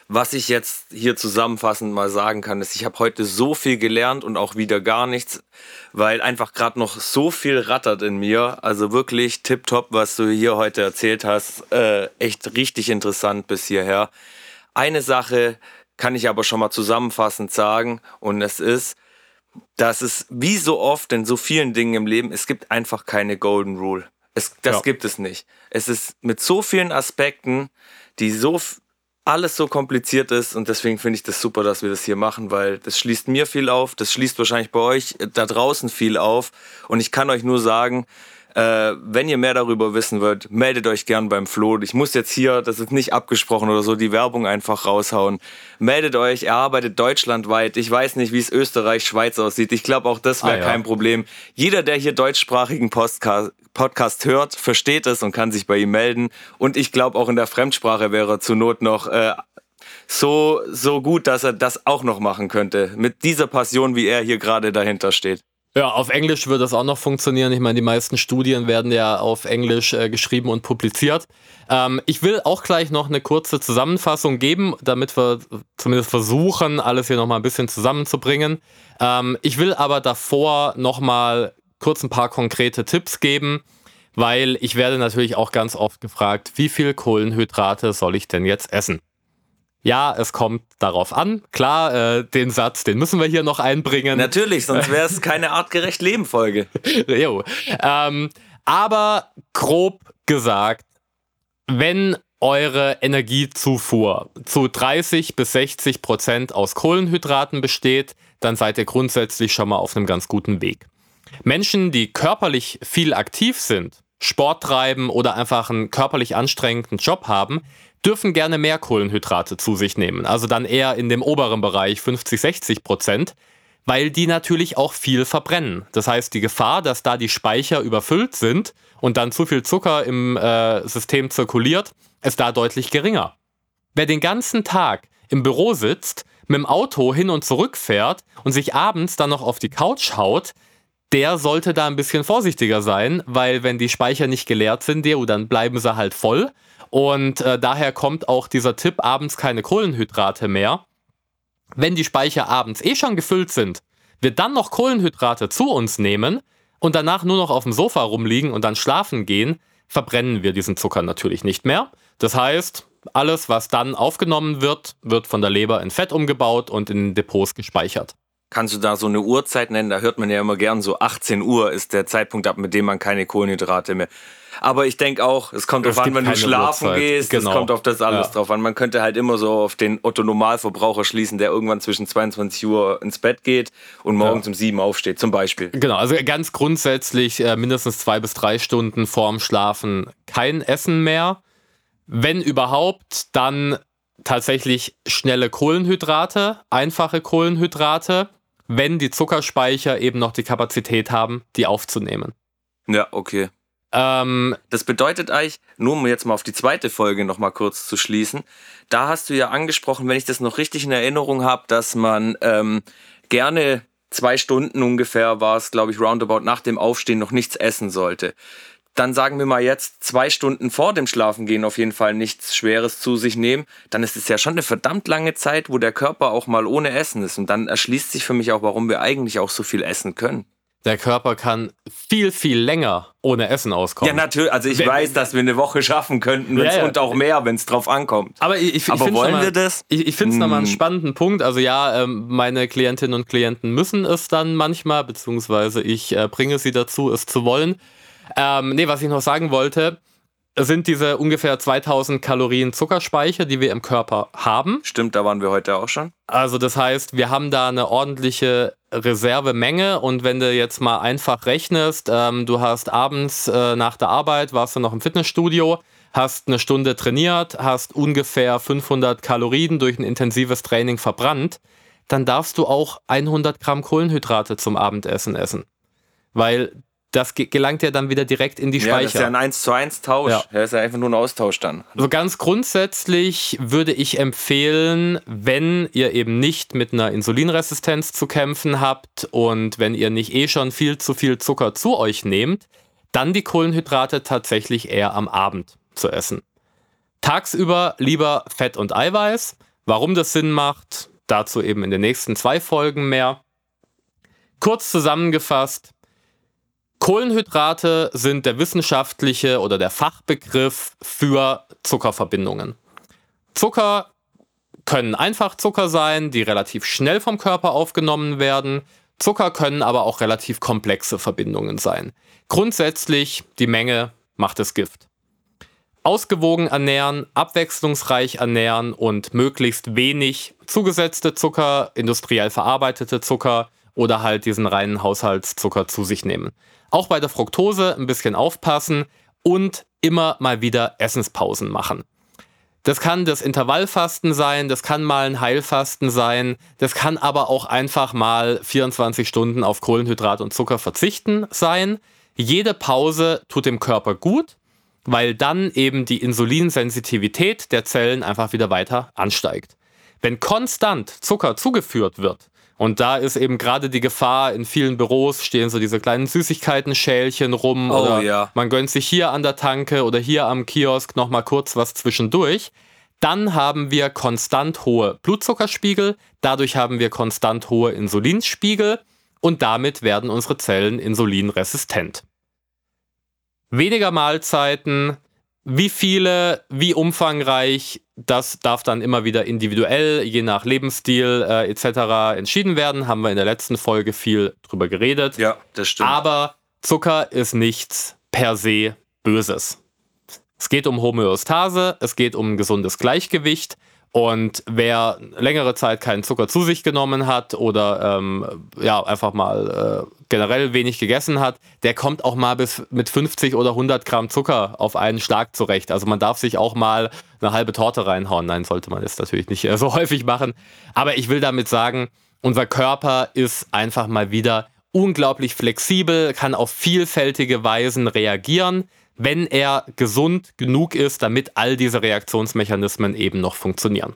Was ich jetzt hier zusammenfassend mal sagen kann, ist, ich habe heute so viel gelernt und auch wieder gar nichts, weil einfach gerade noch so viel rattert in mir. Also wirklich tipptopp, was du hier heute erzählt hast. Äh, echt richtig interessant bis hierher. Eine Sache kann ich aber schon mal zusammenfassend sagen und es ist, dass es wie so oft in so vielen Dingen im Leben, es gibt einfach keine Golden Rule. Es, das ja. gibt es nicht. Es ist mit so vielen Aspekten, die so alles so kompliziert ist und deswegen finde ich das super, dass wir das hier machen, weil das schließt mir viel auf, das schließt wahrscheinlich bei euch da draußen viel auf und ich kann euch nur sagen, äh, wenn ihr mehr darüber wissen wollt, meldet euch gern beim Flo. Ich muss jetzt hier, das ist nicht abgesprochen oder so, die Werbung einfach raushauen. Meldet euch, er arbeitet deutschlandweit. Ich weiß nicht, wie es Österreich, Schweiz aussieht. Ich glaube, auch das wäre ah, ja. kein Problem. Jeder, der hier deutschsprachigen Podcast, Podcast hört, versteht es und kann sich bei ihm melden. Und ich glaube, auch in der Fremdsprache wäre er zur Not noch äh, so, so gut, dass er das auch noch machen könnte. Mit dieser Passion, wie er hier gerade dahinter steht. Ja, auf Englisch wird das auch noch funktionieren. Ich meine, die meisten Studien werden ja auf Englisch äh, geschrieben und publiziert. Ähm, ich will auch gleich noch eine kurze Zusammenfassung geben, damit wir zumindest versuchen, alles hier nochmal ein bisschen zusammenzubringen. Ähm, ich will aber davor nochmal kurz ein paar konkrete Tipps geben, weil ich werde natürlich auch ganz oft gefragt, wie viel Kohlenhydrate soll ich denn jetzt essen? Ja, es kommt darauf an. Klar, äh, den Satz, den müssen wir hier noch einbringen. Natürlich, sonst wäre es keine artgerecht Leben-Folge. ähm, aber grob gesagt, wenn eure Energiezufuhr zu 30 bis 60 Prozent aus Kohlenhydraten besteht, dann seid ihr grundsätzlich schon mal auf einem ganz guten Weg. Menschen, die körperlich viel aktiv sind, Sport treiben oder einfach einen körperlich anstrengenden Job haben, dürfen gerne mehr Kohlenhydrate zu sich nehmen. Also dann eher in dem oberen Bereich 50, 60 Prozent, weil die natürlich auch viel verbrennen. Das heißt, die Gefahr, dass da die Speicher überfüllt sind und dann zu viel Zucker im äh, System zirkuliert, ist da deutlich geringer. Wer den ganzen Tag im Büro sitzt, mit dem Auto hin und zurück fährt und sich abends dann noch auf die Couch haut, der sollte da ein bisschen vorsichtiger sein, weil wenn die Speicher nicht geleert sind, dann bleiben sie halt voll. Und äh, daher kommt auch dieser Tipp, abends keine Kohlenhydrate mehr. Wenn die Speicher abends eh schon gefüllt sind, wir dann noch Kohlenhydrate zu uns nehmen und danach nur noch auf dem Sofa rumliegen und dann schlafen gehen, verbrennen wir diesen Zucker natürlich nicht mehr. Das heißt, alles, was dann aufgenommen wird, wird von der Leber in Fett umgebaut und in Depots gespeichert. Kannst du da so eine Uhrzeit nennen? Da hört man ja immer gern so 18 Uhr ist der Zeitpunkt ab, mit dem man keine Kohlenhydrate mehr. Aber ich denke auch, es kommt darauf an, wenn du schlafen Uhrzeit. gehst, genau. es kommt auf das alles ja. drauf an. Man könnte halt immer so auf den Otto-Normalverbraucher schließen, der irgendwann zwischen 22 Uhr ins Bett geht und morgens ja. um 7 aufsteht, zum Beispiel. Genau, also ganz grundsätzlich äh, mindestens zwei bis drei Stunden vorm Schlafen kein Essen mehr. Wenn überhaupt, dann tatsächlich schnelle Kohlenhydrate, einfache Kohlenhydrate, wenn die Zuckerspeicher eben noch die Kapazität haben, die aufzunehmen. Ja, okay. Ähm, das bedeutet eigentlich, nur um jetzt mal auf die zweite Folge noch mal kurz zu schließen, da hast du ja angesprochen, wenn ich das noch richtig in Erinnerung habe, dass man ähm, gerne zwei Stunden ungefähr war es, glaube ich, roundabout nach dem Aufstehen noch nichts essen sollte dann sagen wir mal jetzt zwei Stunden vor dem Schlafengehen auf jeden Fall nichts Schweres zu sich nehmen, dann ist es ja schon eine verdammt lange Zeit, wo der Körper auch mal ohne Essen ist. Und dann erschließt sich für mich auch, warum wir eigentlich auch so viel essen können. Der Körper kann viel, viel länger ohne Essen auskommen. Ja, natürlich. Also ich wenn, weiß, dass wir eine Woche schaffen könnten ja, ja. und auch mehr, wenn es drauf ankommt. Aber, ich, ich, Aber wollen mal, wir das? Ich, ich finde es hm. nochmal einen spannenden Punkt. Also ja, ähm, meine Klientinnen und Klienten müssen es dann manchmal, beziehungsweise ich äh, bringe sie dazu, es zu wollen. Ähm, nee, was ich noch sagen wollte, sind diese ungefähr 2000 Kalorien Zuckerspeicher, die wir im Körper haben. Stimmt, da waren wir heute auch schon. Also das heißt, wir haben da eine ordentliche Reservemenge und wenn du jetzt mal einfach rechnest, ähm, du hast abends äh, nach der Arbeit, warst du noch im Fitnessstudio, hast eine Stunde trainiert, hast ungefähr 500 Kalorien durch ein intensives Training verbrannt, dann darfst du auch 100 Gramm Kohlenhydrate zum Abendessen essen. Weil das gelangt ja dann wieder direkt in die Speicher. Ja, das ist ja ein 1 zu 1 Tausch. Ja. Das ist ja einfach nur ein Austausch dann. Also ganz grundsätzlich würde ich empfehlen, wenn ihr eben nicht mit einer Insulinresistenz zu kämpfen habt und wenn ihr nicht eh schon viel zu viel Zucker zu euch nehmt, dann die Kohlenhydrate tatsächlich eher am Abend zu essen. Tagsüber lieber Fett und Eiweiß. Warum das Sinn macht, dazu eben in den nächsten zwei Folgen mehr. Kurz zusammengefasst, Kohlenhydrate sind der wissenschaftliche oder der Fachbegriff für Zuckerverbindungen. Zucker können einfach Zucker sein, die relativ schnell vom Körper aufgenommen werden. Zucker können aber auch relativ komplexe Verbindungen sein. Grundsätzlich, die Menge macht das Gift. Ausgewogen ernähren, abwechslungsreich ernähren und möglichst wenig zugesetzte Zucker, industriell verarbeitete Zucker oder halt diesen reinen Haushaltszucker zu sich nehmen. Auch bei der Fructose ein bisschen aufpassen und immer mal wieder Essenspausen machen. Das kann das Intervallfasten sein, das kann mal ein Heilfasten sein, das kann aber auch einfach mal 24 Stunden auf Kohlenhydrat und Zucker verzichten sein. Jede Pause tut dem Körper gut, weil dann eben die Insulinsensitivität der Zellen einfach wieder weiter ansteigt. Wenn konstant Zucker zugeführt wird, und da ist eben gerade die Gefahr, in vielen Büros stehen so diese kleinen Süßigkeiten-Schälchen rum oh, oder ja. man gönnt sich hier an der Tanke oder hier am Kiosk nochmal kurz was zwischendurch. Dann haben wir konstant hohe Blutzuckerspiegel, dadurch haben wir konstant hohe Insulinspiegel und damit werden unsere Zellen insulinresistent. Weniger Mahlzeiten, wie viele, wie umfangreich, das darf dann immer wieder individuell, je nach Lebensstil äh, etc. entschieden werden. Haben wir in der letzten Folge viel drüber geredet. Ja, das stimmt. Aber Zucker ist nichts per se Böses. Es geht um Homöostase, es geht um ein gesundes Gleichgewicht. Und wer längere Zeit keinen Zucker zu sich genommen hat oder ähm, ja, einfach mal äh, generell wenig gegessen hat, der kommt auch mal bis mit 50 oder 100 Gramm Zucker auf einen Schlag zurecht. Also man darf sich auch mal eine halbe Torte reinhauen. Nein, sollte man jetzt natürlich nicht äh, so häufig machen. Aber ich will damit sagen, unser Körper ist einfach mal wieder unglaublich flexibel, kann auf vielfältige Weisen reagieren wenn er gesund genug ist, damit all diese Reaktionsmechanismen eben noch funktionieren.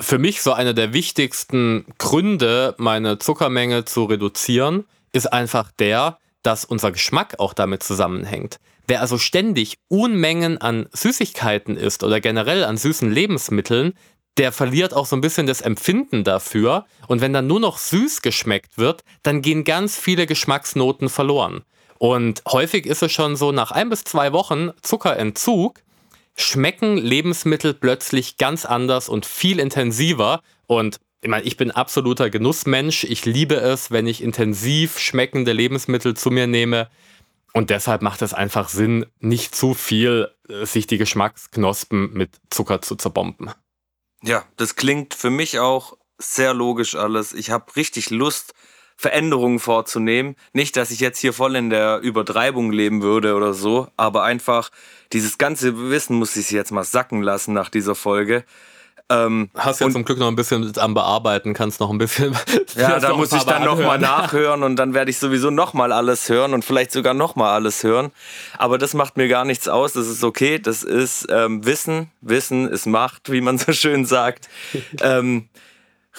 Für mich so einer der wichtigsten Gründe, meine Zuckermenge zu reduzieren, ist einfach der, dass unser Geschmack auch damit zusammenhängt. Wer also ständig Unmengen an Süßigkeiten isst oder generell an süßen Lebensmitteln, der verliert auch so ein bisschen das Empfinden dafür. Und wenn dann nur noch süß geschmeckt wird, dann gehen ganz viele Geschmacksnoten verloren. Und häufig ist es schon so, nach ein bis zwei Wochen Zuckerentzug schmecken Lebensmittel plötzlich ganz anders und viel intensiver. Und ich meine, ich bin absoluter Genussmensch. Ich liebe es, wenn ich intensiv schmeckende Lebensmittel zu mir nehme. Und deshalb macht es einfach Sinn, nicht zu viel äh, sich die Geschmacksknospen mit Zucker zu zerbomben. Ja, das klingt für mich auch sehr logisch alles. Ich habe richtig Lust, Veränderungen vorzunehmen. Nicht, dass ich jetzt hier voll in der Übertreibung leben würde oder so, aber einfach dieses ganze Wissen muss ich jetzt mal sacken lassen nach dieser Folge. Ähm, Hast ja zum Glück noch ein bisschen am Bearbeiten, kannst noch ein bisschen. Ja, da muss ich dann nochmal nachhören und dann werde ich sowieso nochmal alles hören und vielleicht sogar nochmal alles hören. Aber das macht mir gar nichts aus, das ist okay. Das ist ähm, Wissen. Wissen ist Macht, wie man so schön sagt. ähm,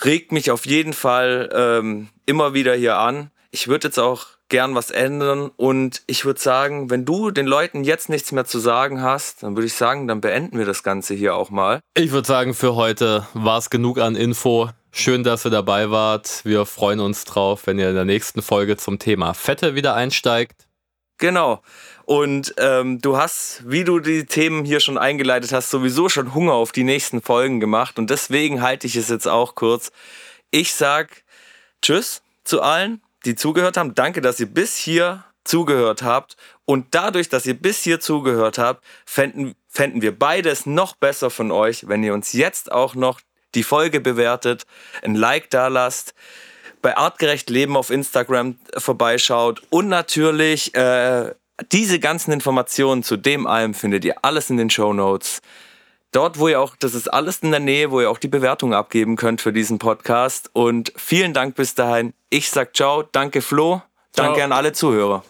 regt mich auf jeden Fall ähm, immer wieder hier an. Ich würde jetzt auch gern was ändern und ich würde sagen, wenn du den Leuten jetzt nichts mehr zu sagen hast, dann würde ich sagen, dann beenden wir das Ganze hier auch mal. Ich würde sagen, für heute war es genug an Info. Schön, dass ihr dabei wart. Wir freuen uns drauf, wenn ihr in der nächsten Folge zum Thema Fette wieder einsteigt. Genau. Und ähm, du hast, wie du die Themen hier schon eingeleitet hast, sowieso schon Hunger auf die nächsten Folgen gemacht. Und deswegen halte ich es jetzt auch kurz. Ich sag Tschüss zu allen, die zugehört haben. Danke, dass ihr bis hier zugehört habt. Und dadurch, dass ihr bis hier zugehört habt, fänden, fänden wir beides noch besser von euch, wenn ihr uns jetzt auch noch die Folge bewertet, ein Like da lasst bei Artgerecht Leben auf Instagram vorbeischaut und natürlich äh, diese ganzen Informationen zu dem allem findet ihr alles in den Show Notes. Dort, wo ihr auch, das ist alles in der Nähe, wo ihr auch die Bewertung abgeben könnt für diesen Podcast. Und vielen Dank bis dahin. Ich sag ciao, danke Flo, ciao. danke an alle Zuhörer.